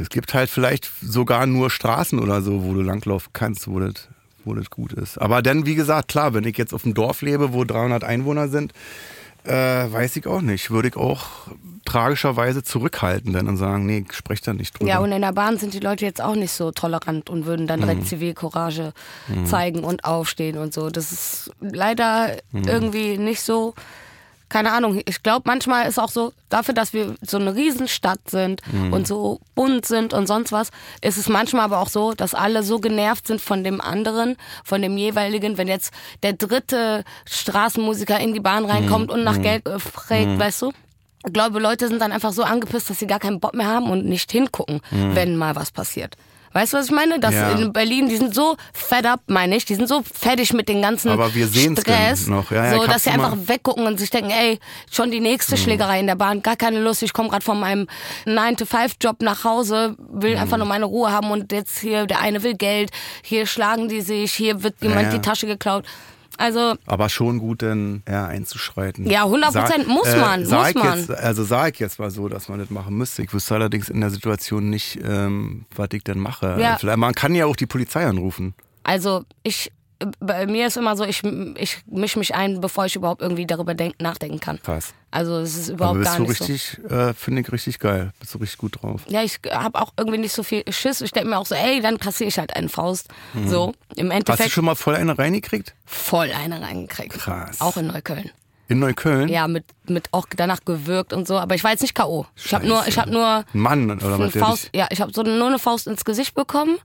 es gibt halt vielleicht sogar nur Straßen oder so, wo du langlaufen kannst, wo das, wo das gut ist. Aber dann, wie gesagt, klar, wenn ich jetzt auf dem Dorf lebe, wo 300 Einwohner sind, äh, weiß ich auch nicht. Würde ich auch tragischerweise zurückhalten dann und sagen, nee, ich spreche da nicht drüber. Ja, und in der Bahn sind die Leute jetzt auch nicht so tolerant und würden dann Mhm. direkt Zivilcourage zeigen und aufstehen und so. Das ist leider Mhm. irgendwie nicht so. Keine Ahnung, ich glaube, manchmal ist auch so, dafür, dass wir so eine Riesenstadt sind Mhm. und so bunt sind und sonst was, ist es manchmal aber auch so, dass alle so genervt sind von dem anderen, von dem jeweiligen, wenn jetzt der dritte Straßenmusiker in die Bahn reinkommt und Mhm. nach Geld äh, fragt, weißt du? Ich glaube, Leute sind dann einfach so angepisst, dass sie gar keinen Bock mehr haben und nicht hingucken, wenn mal was passiert. Weißt du, was ich meine? Dass. Ja. in Berlin, die sind so fed up, meine ich, die sind so fertig mit den ganzen Aber wir Stress, denn noch. Ja, ja, so dass sie einfach weggucken und sich denken, ey, schon die nächste Mhm. Schlägerei in der Bahn, gar keine Lust, ich komme gerade von meinem 9-to-5-Job nach Hause, will Mhm. einfach nur meine Ruhe haben und jetzt hier, der eine will Geld, hier schlagen die sich, hier wird jemand die Tasche geklaut. Also, Aber schon gut, dann ja, einzuschreiten. Ja, 100% muss man, sag muss man. Jetzt, also sage ich jetzt mal so, dass man das machen müsste. Ich wüsste allerdings in der Situation nicht, ähm, was ich denn mache. Ja. Vielleicht, man kann ja auch die Polizei anrufen. Also ich, bei mir ist immer so, ich, ich mische mich ein, bevor ich überhaupt irgendwie darüber denk, nachdenken kann. Krass. Also es ist Aber überhaupt bist gar du nicht so. richtig, äh, finde ich richtig geil. Bist du richtig gut drauf. Ja, ich habe auch irgendwie nicht so viel Schiss. Ich denke mir auch so, ey, dann kassiere ich halt einen Faust. So, im Mhm. Hast du Endeffekt schon mal voll eine reingekriegt? voll eine reingekriegt. Krass. Auch in Neukölln. In Neukölln? Ja, mit, mit auch danach gewirkt und so. Aber ich war jetzt nicht K.O. Ich habe nur, ich habe nur Mann oder eine was? Faust, ja, ich habe so nur eine Faust ins Gesicht bekommen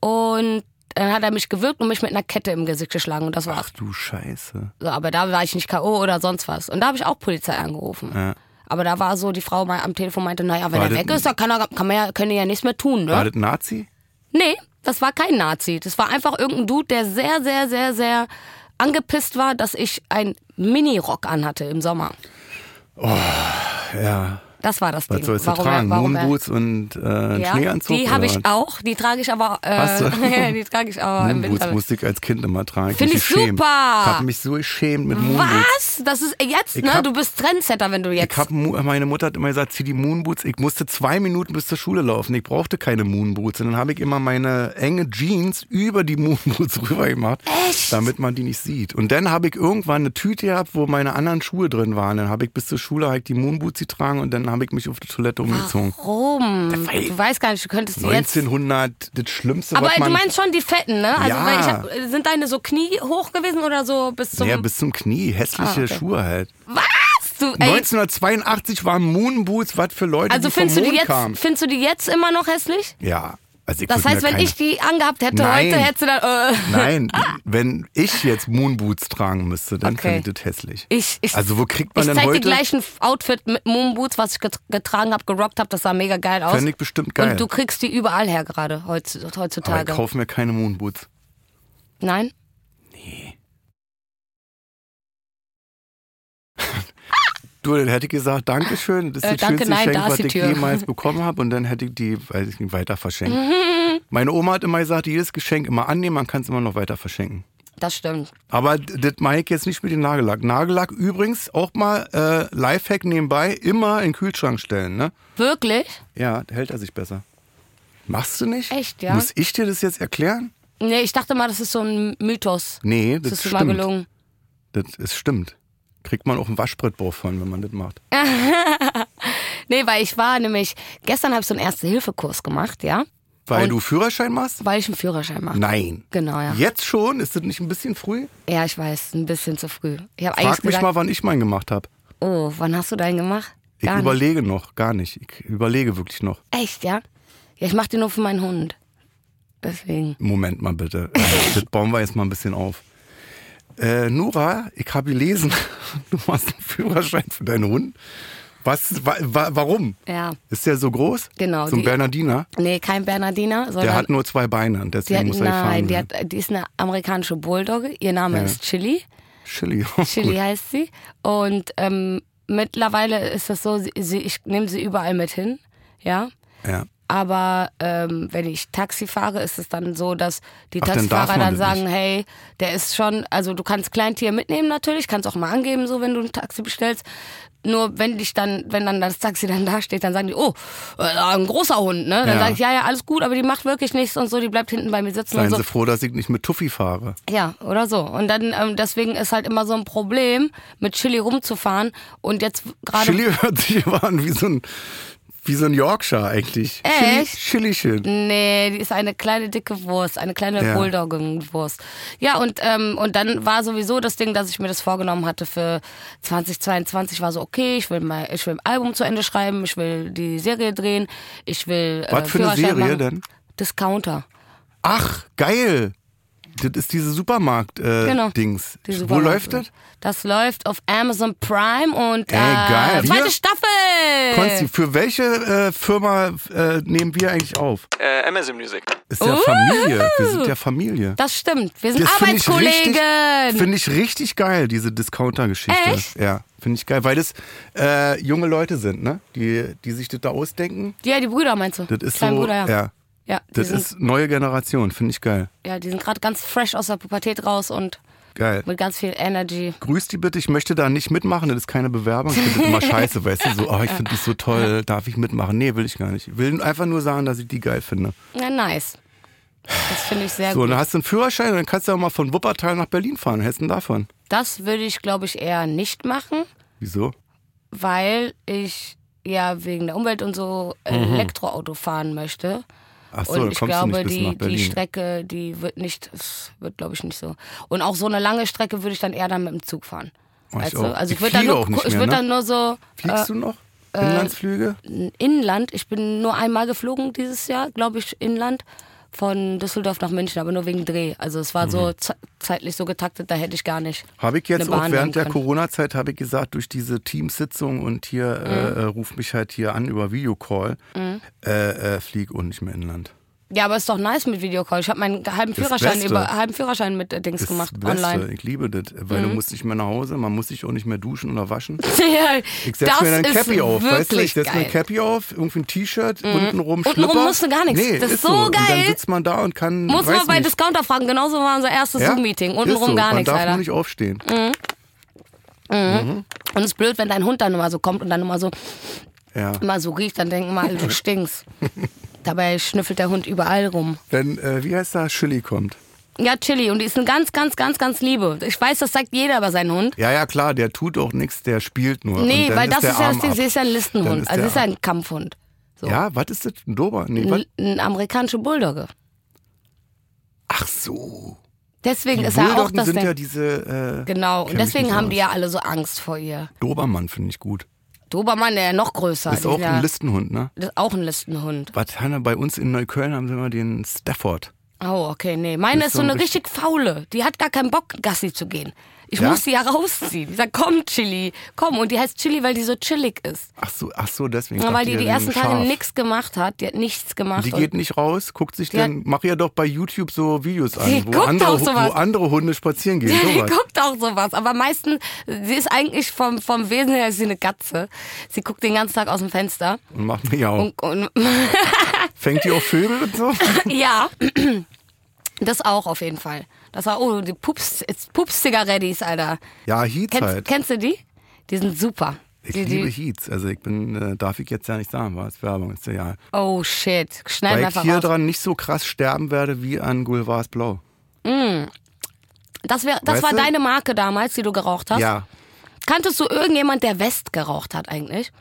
und dann hat er mich gewürgt und mich mit einer Kette im Gesicht geschlagen und das war's. ach du Scheiße. So, aber da war ich nicht K.O. oder sonst was. Und da habe ich auch Polizei angerufen. Ja. Aber da war so, die Frau mal am Telefon meinte, naja, wenn War er weg ist, dann kann er, kann man ja, können die ja nichts mehr tun, War ne? das ein Nazi? Nee, das war kein Nazi. Das war einfach irgendein Dude, der sehr, sehr, sehr, sehr angepisst war, dass ich ein Mini-Rock anhatte im Sommer. Ja. Das war das Was Ding. sollst du warum tragen? er, Moonboots und äh, ja, Schneeanzug? die habe ich was? auch. Die trage ich aber. Hast du? Äh, die trage ich aber im Moonboots Winter. musste ich als Kind immer tragen. Find mich ich geschämt. super. Ich habe mich so geschämt mit Moonboots. Was? Das ist jetzt, Ich ne? hab- du bist Trendsetter, wenn du jetzt. Ich hab, meine Mutter hat immer gesagt, zieh die Moonboots. Ich musste zwei Minuten bis zur Schule laufen. Ich brauchte keine Moonboots. Und dann habe ich immer meine enge Jeans über die Moonboots rüber gemacht, Echt? damit man die nicht sieht. Und dann habe ich irgendwann eine Tüte gehabt, wo meine anderen Schuhe drin waren. Dann habe ich bis zur Schule halt die Moonboots getragen und dann habe ich mich auf die Toilette umgezogen. Warum? Du weißt gar nicht, du könntest die jetzt. 1900, das Schlimmste, Aber was du man... meinst schon die fetten, ne? Also Ja. hab, sind deine so Knie hoch gewesen oder so bis zum. ja, bis zum Knie. Hässliche Ah, okay. Schuhe halt. Was? Du, ey, 1982 waren Moonboots was für Leute, also die vom findest du die Mond jetzt, kamen. findest du die jetzt immer noch hässlich? Ja. Also ich Das heißt, wenn keine- ich die angehabt hätte Nein. heute, hättest du dann. Äh, Nein, wenn ich jetzt Moonboots tragen müsste, dann Okay. finde ich das hässlich. ich, ich, also wo kriegt man ich denn zeig dir heute? gleich ein Outfit mit Moonboots, was ich get- getragen habe, gerockt habe. Das sah mega geil aus. Fände ich bestimmt geil. Und du kriegst die überall her gerade heutz- Aber ich heutzutage. kaufe mir keine Moonboots. Nein? Du, dann hätte ich gesagt, Dankeschön, das ist Äh, das danke, schönste nein, Geschenk, was die ich Tür. jemals bekommen habe. Und dann hätte ich die, weiß ich nicht, weiter verschenkt. Meine Oma hat immer gesagt, jedes Geschenk immer annehmen, man kann es immer noch weiter verschenken. Das stimmt. Aber das meine ich jetzt nicht mit dem Nagellack. Nagellack übrigens auch mal äh, Lifehack nebenbei, immer in den Kühlschrank stellen, ne? Wirklich? Ja, hält er sich besser. Machst du nicht? Echt, ja? Muss ich dir das jetzt erklären? Nee, ich dachte mal, das ist so ein Mythos. Nee, Das das, ist dir mal stimmt. gelungen. Das ist stimmt. Kriegt man auch einen Waschbrettbauch von, wenn man das macht. Nee, weil ich war nämlich, gestern habe ich so einen Erste-Hilfe-Kurs gemacht, ja. Weil Und- du Führerschein machst? Weil ich einen Führerschein mache. Nein. Genau, ja. Jetzt schon? Ist das nicht ein bisschen früh? Ja, ich weiß, ein bisschen zu früh. Ich Frag mich gesagt, mal, wann ich meinen gemacht habe. oh, wann hast du deinen gemacht? Ich Gar nicht. überlege noch, gar nicht. Ich überlege wirklich noch. Echt, ja? Ja, ich mache den nur für meinen Hund. Deswegen. Moment mal bitte. das bauen wir jetzt mal ein bisschen auf. Äh, Nora, ich habe gelesen, du machst einen Führerschein für deinen Hund. Was, wa, wa, warum? Ja. Ist der so groß? Genau, So ein die- Bernardiner? Nee, kein Bernardiner, sondern Der hat nur zwei Beine und deswegen hat, muss er gefahren nein, die, hat, die ist eine amerikanische Bulldogge. Ihr Name Ja. ist Chili. Chili. Chili Gut. heißt sie. Und ähm, mittlerweile ist das so, sie, ich nehme sie überall mit hin. Ja. Ja. Aber ähm, wenn ich Taxi fahre, ist es dann so, dass die Ach, dann Taxifahrer dann das sagen, hey, der ist schon, also du kannst Kleintier mitnehmen natürlich, kannst auch mal angeben, so wenn du ein Taxi bestellst. Nur wenn dich dann, wenn dann das Taxi dann da steht, dann sagen die, oh, äh, ein großer Hund, ne? Dann Ja. sage ich, ja, ja, alles gut, aber die macht wirklich nichts und so, die bleibt hinten bei mir sitzen Seien und so. Sie froh, dass ich nicht mit Tuffy fahre. Ja, oder so. Und dann, ähm, deswegen ist halt immer so ein Problem, mit Chili rumzufahren. Und jetzt gerade. Chili hört sich immer an wie so ein, wie so ein Yorkshire eigentlich. Echt? Chili, Chili Nee, die ist eine kleine dicke Wurst, eine kleine Ja. Bulldoggen-Wurst. Ja, und, ähm, und dann war sowieso das Ding, dass ich mir das vorgenommen hatte für 2022, war so, okay, ich will, mal, ich will ein Album zu Ende schreiben, ich will die Serie drehen, ich will. äh, Was für eine Serie machen. denn? Discounter. Ach, geil. Das ist diese Supermarkt-Dings. Äh, Genau. Dings. Die Wo Supermarkt- läuft das? Das läuft auf Amazon Prime und Ey, geil. äh, zweite Wir- Staffel. Konsti, für welche äh, Firma äh, nehmen wir eigentlich auf? Äh, Amazon Music. Ist ja Familie. Wir sind ja Familie. Das stimmt. Wir sind Das find ich Arbeitskollegen. Finde ich richtig geil, diese Discounter-Geschichte. Echt? Ja, finde ich geil, weil das äh, junge Leute sind, ne? Die, die sich das da ausdenken. Ja, die Brüder meinst du? Das ist Kleinen so, Bruder, ja. ja. Ja, Das sind, ist neue Generation, finde ich geil. ja, die sind gerade ganz fresh aus der Pubertät raus und Geil. mit ganz viel Energy. Grüß die bitte, ich möchte da nicht mitmachen, das ist keine Bewerbung. Ich finde das immer scheiße, weißt du, so, oh, ich finde das so toll, darf ich mitmachen? Nee, will ich gar nicht. Ich will einfach nur sagen, dass ich die geil finde. Ja, nice. Das finde ich sehr So, gut. dann hast du einen Führerschein und dann kannst du auch mal von Wuppertal nach Berlin fahren. Hältst du denn davon? Das würde ich, glaube ich, eher nicht machen, Wieso? weil ich ja wegen der Umwelt und so Elektroauto fahren möchte. Ach so, und ich glaube, die, die. Strecke, die wird nicht, wird glaube ich nicht so. Und auch so eine lange Strecke würde ich dann eher dann mit dem Zug fahren. Oh, ich auch. Also ich Ich würde dann, nur, ich würd ne? dann nur so Fliegst du noch? Inlandsflüge? äh, Inland. Ich bin nur einmal geflogen dieses Jahr, glaube ich, Inland. Von Düsseldorf nach München, aber nur wegen Dreh. Also es war so ze zeitlich so getaktet, da hätte ich gar nicht. Habe ich jetzt auch während der. Corona-Zeit, habe ich gesagt, durch diese Teamsitzung und hier Mhm. äh, äh, ruf mich halt hier an über Videocall, äh, äh, flieg und nicht mehr inland. Ja, aber ist doch nice mit Videocall. Ich habe meinen halben Das Führerschein Beste. über halben Führerschein mit äh, Dings Das gemacht Beste, online. Mhm. ich liebe das, weil du musst nicht mehr nach Hause, man muss sich auch nicht mehr duschen oder waschen. ja, Ich setze mir dann ein Cappy auf, weißt du, ich setze mir ein geil. Cappy auf, irgendwie ein T-Shirt, untenrum Untenrum Schlüpper. musst du gar nichts. Nee, Das ist ist so Und dann geil. sitzt man da und kann, Muss man bei nicht. Discounter fragen. Genauso war unser erstes Ja? Zoom-Meeting. Untenrum so. gar man nichts, darf leider. nur nicht aufstehen. Und es ist blöd, wenn dein Hund dann immer so kommt und dann immer so, Ja. immer so riecht, dann denken mal, du stinkst. Dabei schnüffelt der Hund überall rum. Wenn, äh, wie heißt da, Chili kommt. Ja, Chili. Und die ist eine ganz, ganz, ganz, ganz liebe. Ich weiß, das sagt jeder über seinen Hund. Ja, ja, klar, der tut auch nichts, der spielt nur. Nee, weil das ist ja das Ding. ist ja ein Listenhund. ist Also ist ja ein Kampfhund. So. Ja, was ist das? Ein Dober? Nee, was? Ein, ein amerikanischer Bulldogge. Ach so. Deswegen Die ist er auch Bulldoggen das sind Ding. ja diese. Äh, genau. Und deswegen haben aus. die ja alle so Angst vor ihr. Dobermann finde ich gut. Dobermann, der ja noch größer. Ist die auch ein Listenhund, ne? Das ist auch ein Listenhund. Was haben wir bei uns in Neukölln haben sie immer den Stafford. Oh, okay, nee. Meine ist ist so so ein eine richtig faule. Die hat gar keinen Bock, Gassi zu gehen. Ich Ja? muss sie ja rausziehen. Ich sag, komm, Chili, komm. Und die heißt Chili, weil die so chillig ist. Ach so, ach so, deswegen. Ja, weil die die ersten Tage nichts gemacht hat. Die hat nichts gemacht. Die geht nicht raus, guckt sich Die dann, mach ja doch bei YouTube so Videos an, Die wo guckt andere, wo andere Hunde spazieren gehen. Die Sowas. guckt auch sowas. Aber meistens, sie ist eigentlich vom, vom Wesen her ist sie eine Katze. Sie guckt den ganzen Tag aus dem Fenster. Und macht mir ja auch. Und, und Fängt die auch Vögel und so? ja, das auch auf jeden Fall. Das war, oh, die Pups, Pups-Zigarettis, Alter. Ja, Heats Kennst, halt. kennst du die? Die sind super. Ich die, liebe die, Heats. Also ich bin, äh, darf ich jetzt ja nicht sagen, war es Werbung, ist ja oh shit, schneiden Weil ich hier raus. dran nicht so krass sterben werde wie an Gulvars Blau. Das, wär, das Weißt war du? deine Marke damals, die du geraucht hast? Ja. Kanntest du irgendjemand, der West geraucht hat eigentlich?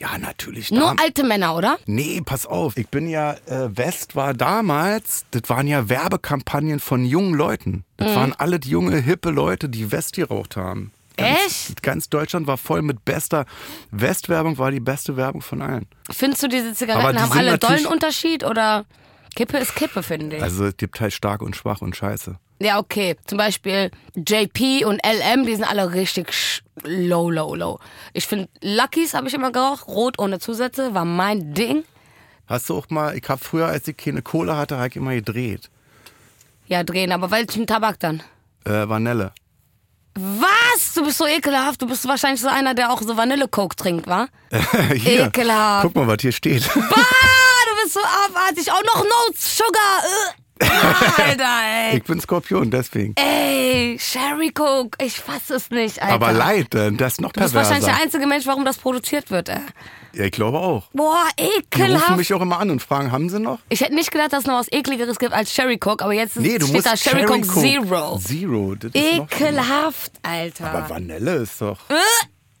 Ja, natürlich. Nur alte Männer, oder? Nee, pass auf. Ich bin ja, äh, West war damals, das waren ja Werbekampagnen von jungen Leuten. Das Mhm. waren alle die junge, hippe Leute, die West geraucht haben. Ganz, Echt? Ganz Deutschland war voll mit bester West-Werbung, war die beste Werbung von allen. Findest du, diese Zigaretten die haben alle dollen Unterschied oder Kippe ist Kippe, finde ich. Also es gibt halt stark und schwach und scheiße. Ja, okay. Zum Beispiel JP und LM, die sind alle richtig low, low, low. Ich finde, Lucky's habe ich immer geraucht, rot ohne Zusätze, war mein Ding. Hast du auch mal, ich habe früher, als ich keine Kohle hatte, habe ich immer gedreht. Ja, drehen, aber welchen Tabak dann? Äh, Vanille. Was? Du bist so ekelhaft. Du bist wahrscheinlich so einer, der auch so Vanille-Coke trinkt, wa? hier, Ekelhaft. Guck mal, was hier steht. Ah, du bist so abartig. Auch noch No Sugar. Äh. Alter, ey. Ich bin Skorpion, deswegen. Ey, Sherry Coke. Ich fass es nicht, Alter. Aber leid, äh, das ist noch Du bist wahrscheinlich der perverser. einzige Mensch, warum das produziert wird, ey. Ja, ich glaube auch. Boah, Die rufen ekelhaft. mich auch immer an und fragen, haben sie noch? Ich hätte nicht gedacht, dass es noch was ekligeres gibt als Sherry Coke, aber jetzt Nee, steht da Sherry Coke Zero. Zero, das ist. Ekelhaft, Alter. Aber Vanille ist doch.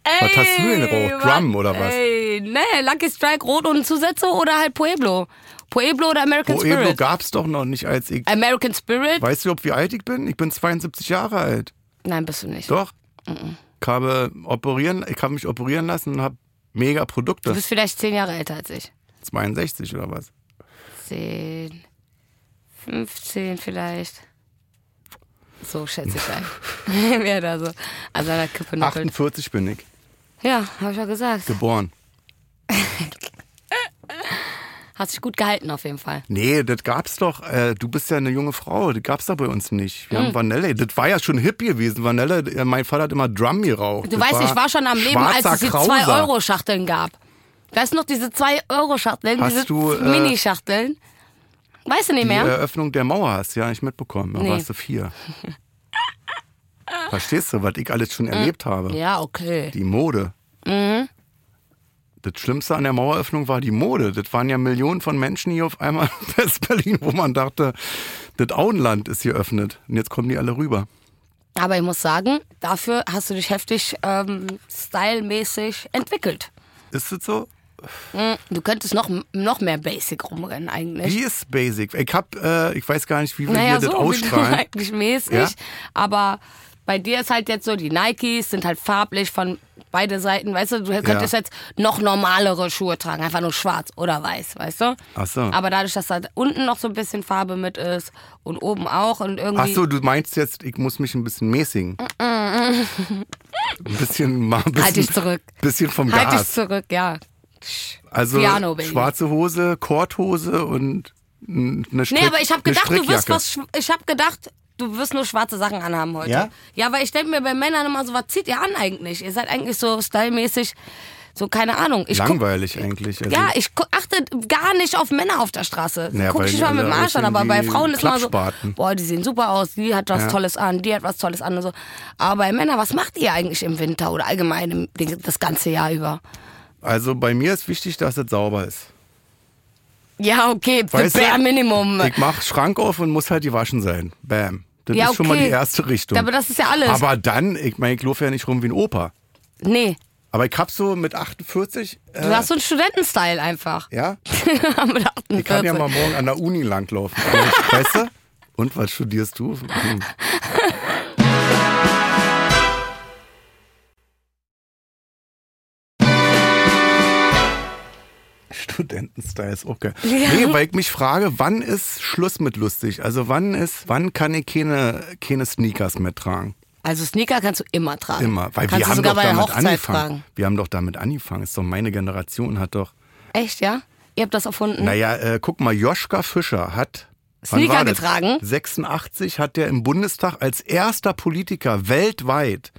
Ey, Was hast du denn geraucht? Drum oder was? Ey, nee, Lucky Strike, Rot und Zusätze oder halt Pueblo. Pueblo oder American Pueblo Spirit? gab's doch noch nicht als ich. American Spirit? Weißt du, ob wie alt ich bin? Ich bin 72 Jahre alt. Nein, bist du nicht. Doch. Ich habe operieren, ich habe mich operieren lassen und habe mega Du Produkte. bist vielleicht zehn Jahre älter als ich. 62 oder was? Zehn, 15 vielleicht. So schätze ich ein. Wer da so an seiner Kippe nuckelt. 48 bin ich Ja, habe ich ja gesagt. geboren. Hat sich gut gehalten auf jeden Fall. Nee, das gab's doch. Äh, du bist ja eine junge Frau, das gab's doch bei uns nicht. Wir Hm. haben Vanille. Das war ja schon hip gewesen. Vanille, äh, mein Vater hat immer Drum geraucht. Du Das weißt, ich war schon am Leben, als es die Krauser. 2-Euro-Schachteln gab. Weißt du noch, diese 2-Euro-Schachteln? Hast Diese du, äh, Mini-Schachteln? Weißt du nicht Die mehr? Eröffnung der Mauer hast du ja nicht mitbekommen. Da Nee. warst du vier. Verstehst du, was ich alles schon erlebt habe? ja, okay. Die Mode. Mhm. Das Schlimmste an der Maueröffnung war die Mode. Das waren ja Millionen von Menschen hier auf einmal in West-Berlin, wo man dachte, das Auenland ist hier öffnet. Und jetzt kommen die alle rüber. Aber ich muss sagen, dafür hast du dich heftig ähm, stylmäßig entwickelt. Ist das so? Mhm. Du könntest noch, noch mehr Basic rumrennen eigentlich. Wie ist Basic? Ich hab, äh, ich weiß gar nicht, wie wir naja, hier das so du ausstrahlen. eigentlich mäßig. Ja? Aber bei dir ist halt jetzt so, die Nikes sind halt farblich von beide Seiten. Weißt du, du könntest Ja. jetzt noch normalere Schuhe tragen, einfach nur schwarz oder weiß, weißt du? Ach so. Aber dadurch, dass da unten noch so ein bisschen Farbe mit ist und oben auch und irgendwie. Ach so, du meinst jetzt, ich muss mich ein bisschen mäßigen. ein bisschen, mal ein bisschen, Halt dich zurück. bisschen vom halt dich Gas. zurück, ja. Also Piano, schwarze Hose, Korthose und eine Strick, Nee, aber ich habe gedacht, du wirst was. Ich habe gedacht, du wirst nur schwarze Sachen anhaben heute. Ja? Ja, weil ich denke mir bei Männern immer so, was zieht ihr an eigentlich? Ihr seid eigentlich so stylmäßig, so keine Ahnung. Ich guck, Langweilig eigentlich. Also, ja, ich achte gar nicht auf Männer auf der Straße. Naja, Guck ich die mal mit dem Arsch an, aber bei Frauen ist immer so, boah, die sehen super aus, die hat was Ja. Tolles an, die hat was Tolles an und so. Aber bei Männern, was macht ihr eigentlich im Winter oder allgemein das ganze Jahr über? also bei mir ist wichtig, dass es sauber ist. Ja, okay, Weißt du, bare minimum. Ich mach Schrank auf und muss halt gewaschen sein. Bam. Das Ja, ist schon mal okay. die erste Richtung. Aber das ist ja alles. Aber dann, ich meine, ich laufe ja nicht rum wie ein Opa. nee, Aber ich hab so mit 48. Äh, du hast so einen Studentenstyle einfach. ja, Mit 48. ich kann ja mal morgen an der Uni langlaufen. Weißt du? Und was studierst du? Hm. Studentenstyle ist auch geil. Ja. Nee, weil ich mich frage, wann ist Schluss mit lustig? Also wann ist, wann kann ich keine, keine Sneakers mehr tragen? Also Sneaker kannst du immer tragen. Immer. Weil kannst wir haben sogar doch bei der damit Hochzeit angefangen. tragen. Wir haben doch damit angefangen. Ist doch meine Generation hat doch. Echt, ja? Ihr habt das erfunden? Naja, äh, guck mal, Joschka Fischer hat. Sneaker getragen? 86 hat der im Bundestag als erster Politiker weltweit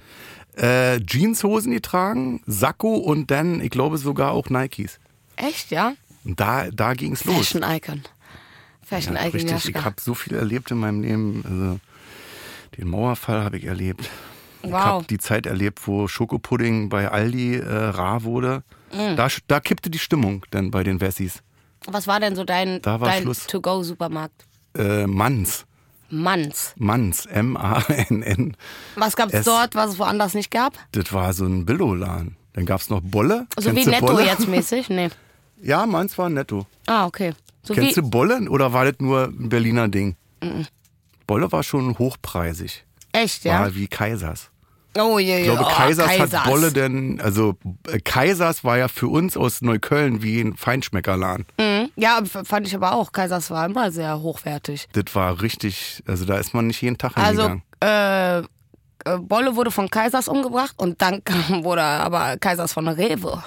äh, Jeanshosen getragen, Sakko und dann, ich glaube, sogar auch Nikes. Echt, ja? Und da, da ging's los. Fashion Icon. Fashion Ja, Icon, richtig, ich habe so viel erlebt in meinem Leben. Also, den Mauerfall habe ich erlebt. Ich Wow. habe die Zeit erlebt, wo Schokopudding bei Aldi äh, rar wurde. Mm. Da, da kippte die Stimmung dann bei den Wessis. Was war denn so dein, dein. To-Go-Supermarkt? Äh, Manns. Manns. Manns, M-A-N-N. Was gab's Es- dort, was es woanders nicht gab? Das war so ein Billo-Laden. Dann gab's noch Bolle. So Kennst wie Netto Bolle? jetzt mäßig? Nee. Ja, meins war Netto. Ah, okay. So Kennst du Bolle oder war das nur ein Berliner Ding? Bolle war schon hochpreisig. echt, ja? War wie Kaisers. Oh, je, je. Ich glaube, oh, Kaisers, Kaisers. hat Bolle denn, also äh, Kaisers war ja für uns aus Neukölln wie ein Feinschmeckerladen. Mhm. Ja, fand ich aber auch. Kaisers war immer sehr hochwertig. Das war richtig, also da ist man nicht jeden Tag Also, hingegangen. äh, äh, Bolle wurde von Kaisers umgebracht und dann kam, wurde aber Kaisers von Rewe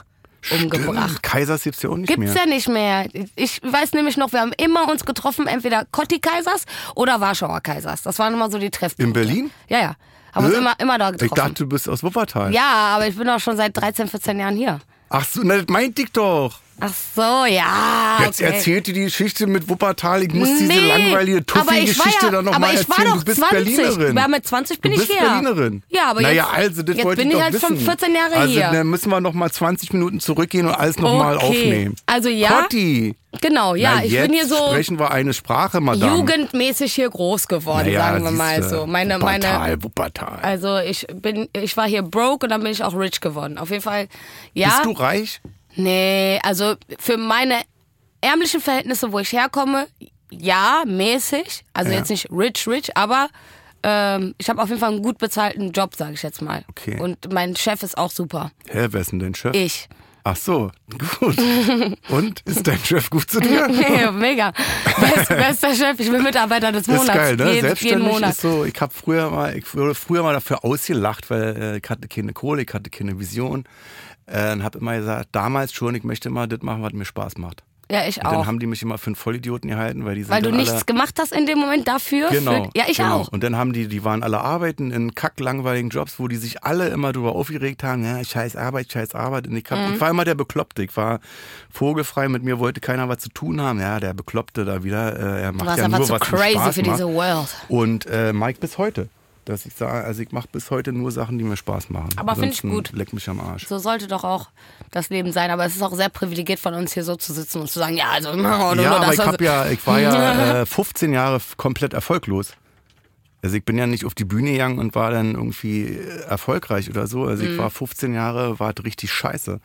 umgebracht. Kaisers gibt's ja auch nicht Gibt's mehr. ja nicht mehr. Ich weiß nämlich noch, wir haben immer uns getroffen, entweder Kotti Kaisers oder Warschauer Kaisers. Das waren immer so die Treffpunkte. In Berlin? Ja, ja. Haben uns Äh? immer, immer da Ich getroffen. dachte, du bist aus Wuppertal. ja, aber ich bin auch schon seit 13, 14 Jahren hier. Ach so, na, das meinte ich doch. Ach so, ja. Jetzt okay. erzählt dir die Geschichte mit Wuppertal. Ich muss diese Nee, langweilige ich war Tuffi-Geschichte ja- dann noch aber mal ich war erzählen. doch du bist 20. Berlinerin. Ja, mit 20 bin du ich bist hier. Berlinerin. Ja, aber naja, jetzt- also, das jetzt wollte bin ich ich halt schon wissen. 14 Jahre also, hier. dann müssen wir noch mal 20 Minuten zurückgehen und alles noch mal Okay. aufnehmen. Also ja. Kotti. Genau, ja. Na, ich bin hier so sprechen wir eine Sprache, Madame. jugendmäßig hier groß geworden, naja, sagen wir mal so. Meine, meine, Wuppertal, Wuppertal. also ich bin, ich war hier broke und dann bin ich auch rich geworden. Auf jeden Fall, ja. Bist du reich? Nee, also für meine ärmlichen Verhältnisse, wo ich herkomme, ja, mäßig. Also Ja. jetzt nicht rich, rich, aber ähm, ich habe auf jeden Fall einen gut bezahlten Job, sage ich jetzt mal. Okay. Und mein Chef ist auch super. Hä, wer ist denn dein Chef? Ich. Ach so, gut. Und ist dein Chef gut zu dir? Ja, Mega. Best, bester Chef, ich bin Mitarbeiter des Das Monats. ist geil, ne? jeden, jeden Selbstständig Monat. ist so, ich habe früher mal, ich wurde früher mal dafür ausgelacht, weil äh, ich hatte keine Kohle, ich hatte keine Vision. Äh, und habe immer gesagt, damals schon, ich möchte immer das machen, was mir Spaß macht. Ja, ich Und auch. dann haben die mich immer für einen Vollidioten gehalten, weil die sind Weil du nichts gemacht hast in dem Moment dafür. Genau. Für, ja, ich genau. auch. Und dann haben die, die waren alle arbeiten in kacklangweiligen Jobs, wo die sich alle immer drüber aufgeregt haben, ja, scheiß Arbeit, scheiß Arbeit. Und ich, hab, Mhm. ich war immer der Bekloppte. Ich war vogelfrei, mit mir wollte keiner was zu tun haben. Ja, der Bekloppte da wieder, äh, er Du macht warst ja nur zu was crazy für diese World. Und äh, Mike bis heute. Dass ich sage, also ich mache bis heute nur Sachen, die mir Spaß machen. Aber find ich gut. Leck mich am Arsch. So sollte doch auch das Leben sein. Aber es ist auch sehr privilegiert von uns hier so zu sitzen und zu sagen, ja, also ja, aber ich also- hab ja, ich war ja äh, 15 Jahre komplett erfolglos. Also ich bin ja nicht auf die Bühne gegangen und war dann irgendwie äh, erfolgreich oder so. Also Mhm. ich war 15 Jahre, war richtig scheiße.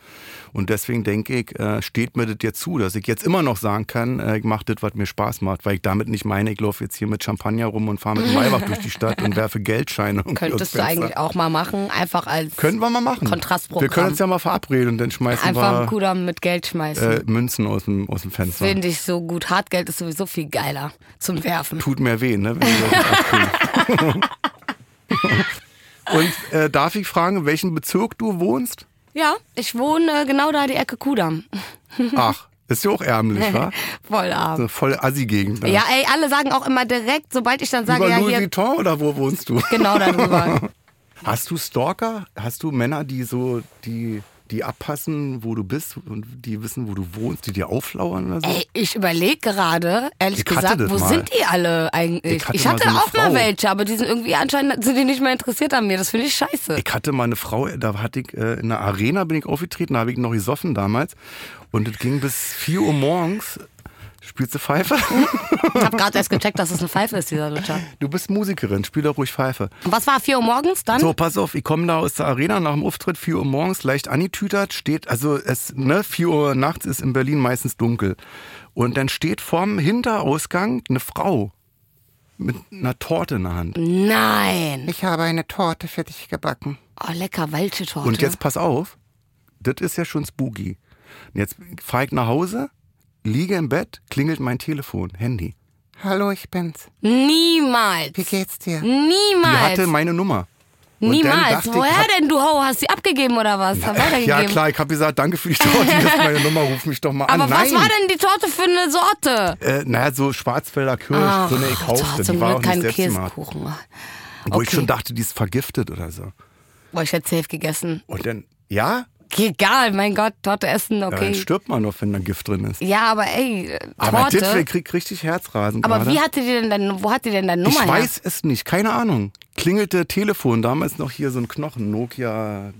Und deswegen denke ich, äh, steht mir das jetzt zu, dass ich jetzt immer noch sagen kann, äh, ich mache das, was mir Spaß macht. Weil ich damit nicht meine, ich laufe jetzt hier mit Champagner rum und fahre mit dem Maybach durch die Stadt und werfe Geldscheine. Könntest du eigentlich auch mal machen, einfach als Können wir mal machen. Kontrastprogramm. Wir können uns ja mal verabreden und dann schmeißen einfach einen wir Kudam mit Geld schmeißen. äh, Münzen aus dem, aus dem Fenster. Finde ich so gut. Hartgeld ist sowieso viel geiler zum Werfen. tut mehr weh, ne? Wenn. Und äh, darf ich fragen, in welchem Bezirk du wohnst? Ja, ich wohne äh, genau da die Ecke Kudam. Ach, ist ja auch ärmlich, wa? Voll arm. So voll Assi-Gegend. ne? Ja, ey, alle sagen auch immer direkt, sobald ich dann sage, Über ja, Louis hier, Vuitton oder wo wohnst du? genau darüber. Hast du Stalker? Hast du Männer, die so, die, die abpassen, wo du bist und die wissen, wo du wohnst, die dir auflauern oder so? Ey, ich überlege gerade, ehrlich Ich gesagt, wo mal. sind die alle eigentlich? Ich hatte Ich mal hatte so eine auch mal Frau. welche, aber die sind irgendwie anscheinend sind die nicht mehr interessiert an mir. Das finde ich scheiße. Ich hatte mal eine Frau, da hatte ich äh, in der Arena bin ich aufgetreten, da habe ich noch gesoffen damals. Und es ging bis 4 Uhr morgens. Spielst du Pfeife? Ich habe gerade erst gecheckt, dass es eine Pfeife ist, dieser Lutscher. Du bist Musikerin, spiel doch ruhig Pfeife. Und was war 4 Uhr morgens dann? So, pass auf, ich komme da aus der Arena nach dem Auftritt, 4 Uhr morgens, leicht angetütert, steht, also es, ne, 4 Uhr nachts ist in Berlin meistens dunkel. Und dann steht vorm Hinterausgang eine Frau mit einer Torte in der Hand. Nein. Ich habe eine Torte für dich gebacken. Oh, lecker, welche Torte? Und jetzt pass auf, das ist ja schon spooky. Und Jetzt fahre ich nach Hause, liege im Bett, klingelt mein Telefon, Handy. Hallo, ich bin's. Niemals. Wie geht's dir? Niemals. Die hatte meine Nummer. Und Niemals. Woher hab- denn, du Ho? Hast sie abgegeben oder was? Weitergegeben. Ja klar, ich habe gesagt, danke für die Torte, hier ist meine Nummer, ruf mich doch mal an. Aber Nein. was war denn die Torte für eine Sorte? Äh, naja, so Schwarzwälder Kirsch, so eine ich Ach, kaufte. zum Die war auch Glück kein. Käsekuchen. Wo ich Okay. schon dachte, die ist vergiftet oder so. Boah, ich hätte safe gegessen. Und dann, ja, Egal, mein Gott, Torte essen, ja dann okay. stirbt man doch, wenn da Gift drin ist. Ja, aber ey, äh, Aber das Torte. ich krieg richtig Herzrasen Aber gerade. wie hatte die denn deine, wo hat die denn deine Nummer Ich her? weiß es nicht, keine Ahnung. Klingelte Telefon, damals noch hier so ein Knochen, Nokia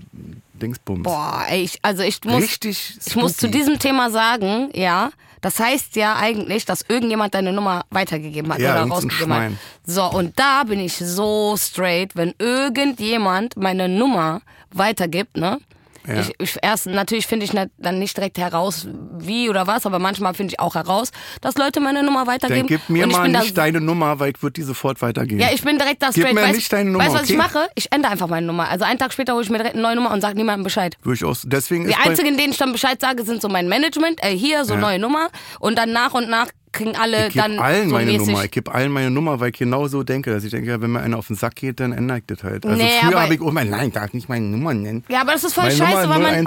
Dingsbums. Boah, ey, ich, also ich muss, Richtig ich muss zu diesem Thema sagen, ja, Das heißt ja eigentlich, dass irgendjemand deine Nummer weitergegeben hat Ja, oder rausgegeben hat. So, und da bin ich so straight, wenn irgendjemand meine Nummer weitergibt, ne? Ja. Ich, ich, erst natürlich finde ich nicht, dann nicht direkt heraus, wie oder was, aber manchmal finde ich auch heraus, dass Leute meine Nummer weitergeben. Dann gib mir ich mal nicht deine Nummer, weil ich würde die sofort weitergeben. ja, ich bin direkt da Gib straight. mir weißt, nicht deine Nummer, Weißt du, was ich okay? mache? Ich ändere einfach meine Nummer. Also einen Tag später hole ich mir direkt eine neue Nummer und sage niemandem Bescheid. Würde ich auch, deswegen Die einzigen, denen ich dann Bescheid sage, sind so mein Management, äh, hier, so Ja. neue Nummer. Und dann nach und nach kriegen alle ich gebe dann allen so meine mäßig. Nummer. Ich gebe allen meine Nummer, weil ich genau so denke, dass ich denke, ja, wenn mir einer auf den Sack geht, dann ändere ich das halt. Also Nee, früher habe ich auch mein, nein, ich darf nicht meine Nummer nennen. Ja, aber das ist voll meine scheiße, Nummer weil man. 01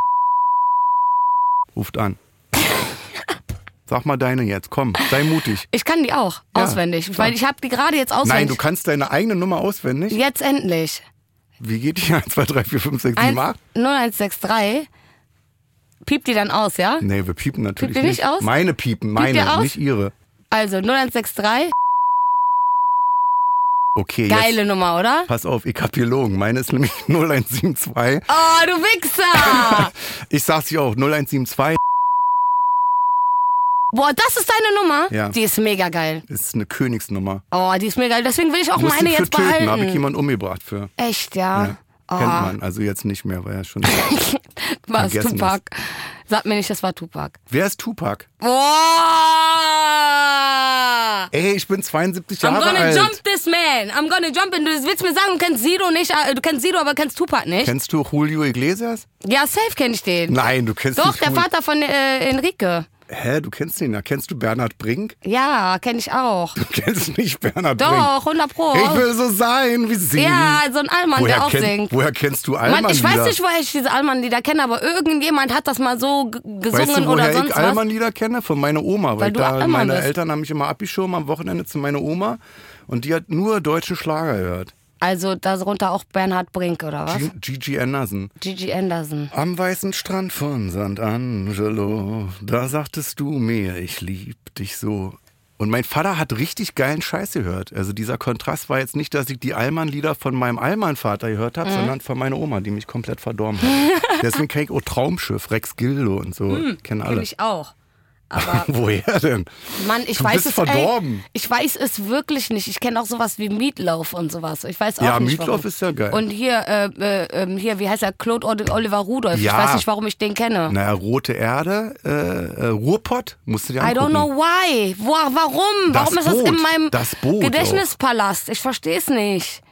ruft an. Sag mal deine jetzt, komm, sei mutig. Ich kann die auch Ja, auswendig, klar. weil ich habe die gerade jetzt auswendig. Nein, du kannst deine eigene Nummer auswendig. Jetzt endlich. Wie geht die? 1, 2, 3, 4, 5, 6, 7, 8? 0163. Piept die dann aus, ja? Nee, wir piepen natürlich Piept ihr nicht aus? Meine piepen, ihr meine, aus? nicht ihre. Also 0163. Okay, Geile jetzt Nummer, oder? pass auf, ich hab hier logen. Meine ist nämlich 0172. Oh, du Wichser! Ich sag's dir auch, 0172 Boah, das ist deine Nummer? Ja. Die ist mega geil. ist eine Königsnummer. Oh, die ist mega geil. Deswegen will ich auch Muss meine ich für jetzt töten, behalten. habe ich jemanden umgebracht für. Echt, ja? Ja. Oh, Kennt man, also jetzt nicht mehr, weil er schon. war es Tupac? Sag mir nicht, das war Tupac. Wer ist Tupac? Boah! Ey, ich bin 72 I'm Jahre gonna alt. jump this man. I'm gonna jump in. Du willst mir sagen, du kennst Sido nicht, äh, du kennst Sido, aber kennst Tupac nicht? Kennst du Julio Iglesias? ja, safe kenn ich den. Nein, du kennst Doch, nicht der Julio- Vater von äh, Enrique. Hä, du kennst den ja. Kennst du Bernhard Brink? Ja, kenn ich auch. Du kennst nicht Bernhard Brink. Doch, 100 Pro. Ich will so sein wie sie. ja, so ein Allmann, woher, der auch kenn- singt. woher kennst du Allmann Mann, ich weiß nicht, woher ich diese Allmann-Lieder kenne, aber irgendjemand hat das mal so gesungen Weißt du, oder sonst ich was. Allmann Lieder kenne? Von meiner Oma. Weil, Weil du da Allmann meine bist. Eltern haben mich immer abgeschoben am Wochenende zu meiner Oma und die hat nur deutsche Schlager gehört. Also darunter auch Bernhard Brink oder was? Gigi Anderson. Gigi Anderson. Am weißen Strand von Sant'Angelo, da sagtest du mir, ich lieb dich so. Und mein Vater hat richtig geilen Scheiß gehört. Also dieser Kontrast war jetzt nicht, dass ich die Allmann-Lieder von meinem Allmann-Vater gehört Mhm. habe, sondern von meiner Oma, die mich komplett verdorben hat. Deswegen kenne ich auch Traumschiff, Rex Gildo und so. Kennen Kenn alle. ich auch. Aber Woher denn? Mann, ich Du weiß bist es verdorben. Ey, ich weiß es wirklich nicht. Ich kenne auch sowas wie Meatloaf und sowas. Ich weiß auch Ja, nicht. Meatloaf warum. ist ja geil. Und hier, äh, äh, ähm, hier, wie heißt er? Claude Oli- Oliver Rudolph. Ja. Ich weiß nicht, warum ich den kenne. Naja, Rote Erde, äh, äh, Ruhrpott, musst du dir I angucken. don't know why. Wo, warum? Das warum ist das Boot. in meinem Das Boot Gedächtnispalast? Ich verstehe es nicht.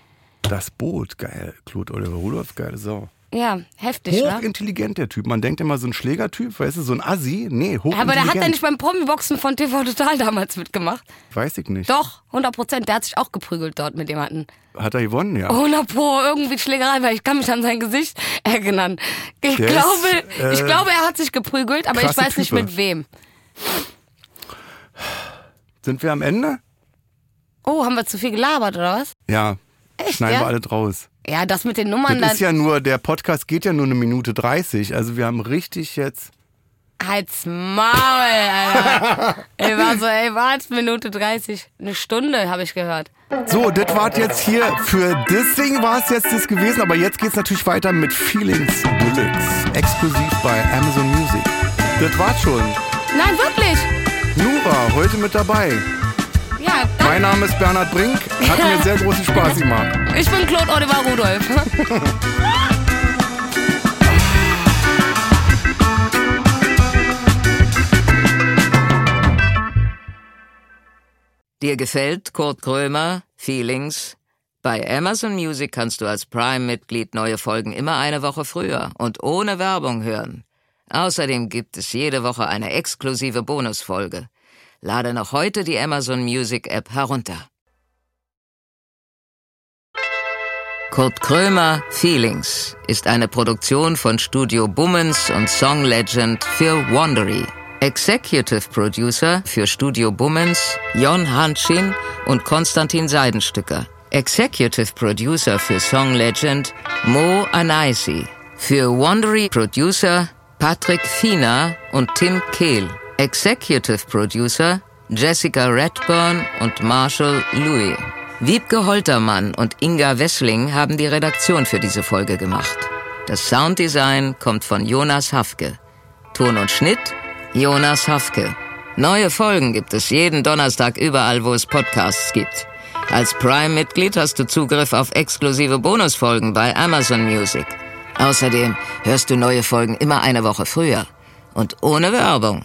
Das Boot, geil. Claude Oliver Rudolph, geile Sau. Ja, heftig, ne? Hochintelligent, der Typ. Man denkt immer so ein Schlägertyp, weißt du, so ein Assi. Nee, hochintelligent. Aber der hat ja nicht beim Promi-Boxen von TV Total damals mitgemacht. Weiß ich nicht. Doch, 100 Prozent. Der hat sich auch geprügelt dort mit jemandem. Hat er gewonnen, ja. 100 Pro, irgendwie Schlägerei, weil ich kann mich an sein Gesicht erinnern. Ich Der glaube, ist, äh, ich glaube, er hat sich geprügelt, aber ich weiß nicht Type. mit wem. Sind wir am Ende? Oh, haben wir zu viel gelabert oder was? Ja. Echt, Schneiden ja? wir alle draus. Ja, das mit den Nummern, Das ist dann ja nur, der Podcast geht ja nur eine Minute 30. Also wir haben richtig jetzt. halt's Maul, Alter. ey, war so, ey, warte, Minute 30, eine Stunde, habe ich gehört. So, das war jetzt hier für das Ding war es jetzt das gewesen, aber jetzt geht's natürlich weiter mit Feelings Deluxe. Exklusiv bei Amazon Music. Das war's schon. Nein, wirklich. Nura, heute mit dabei. Ja, danke. Mein Name ist Bernhard Brink. Hat mir sehr großen Spaß gemacht. Ich bin Claude Oliver Rudolph. Dir gefällt Kurt Krömer, Feelings? Bei Amazon Music kannst du als Prime-Mitglied neue Folgen immer eine Woche früher und ohne Werbung hören. Außerdem gibt es jede Woche eine exklusive Bonusfolge. Lade noch heute die Amazon Music App herunter. Kurt Krömer Feelings ist eine Produktion von Studio Bummens und Song Legend für Wandery. Executive Producer für Studio Bummens Jon Hanschin und Konstantin Seidenstücker. Executive Producer für Song Legend Mo Anaisi. Für Wandery Producer Patrick Fiener und Tim Kehl. Executive Producer Jessica Redburn und Marshall Louis. Wiebke Holtermann und Inga Wessling haben die Redaktion für diese Folge gemacht. Das Sounddesign kommt von Jonas Hafke. Ton und Schnitt Jonas Hafke. Neue Folgen gibt es jeden Donnerstag überall, wo es Podcasts gibt. Als Prime-Mitglied hast du Zugriff auf exklusive Bonusfolgen bei Amazon Music. Außerdem hörst du neue Folgen immer eine Woche früher und ohne Werbung.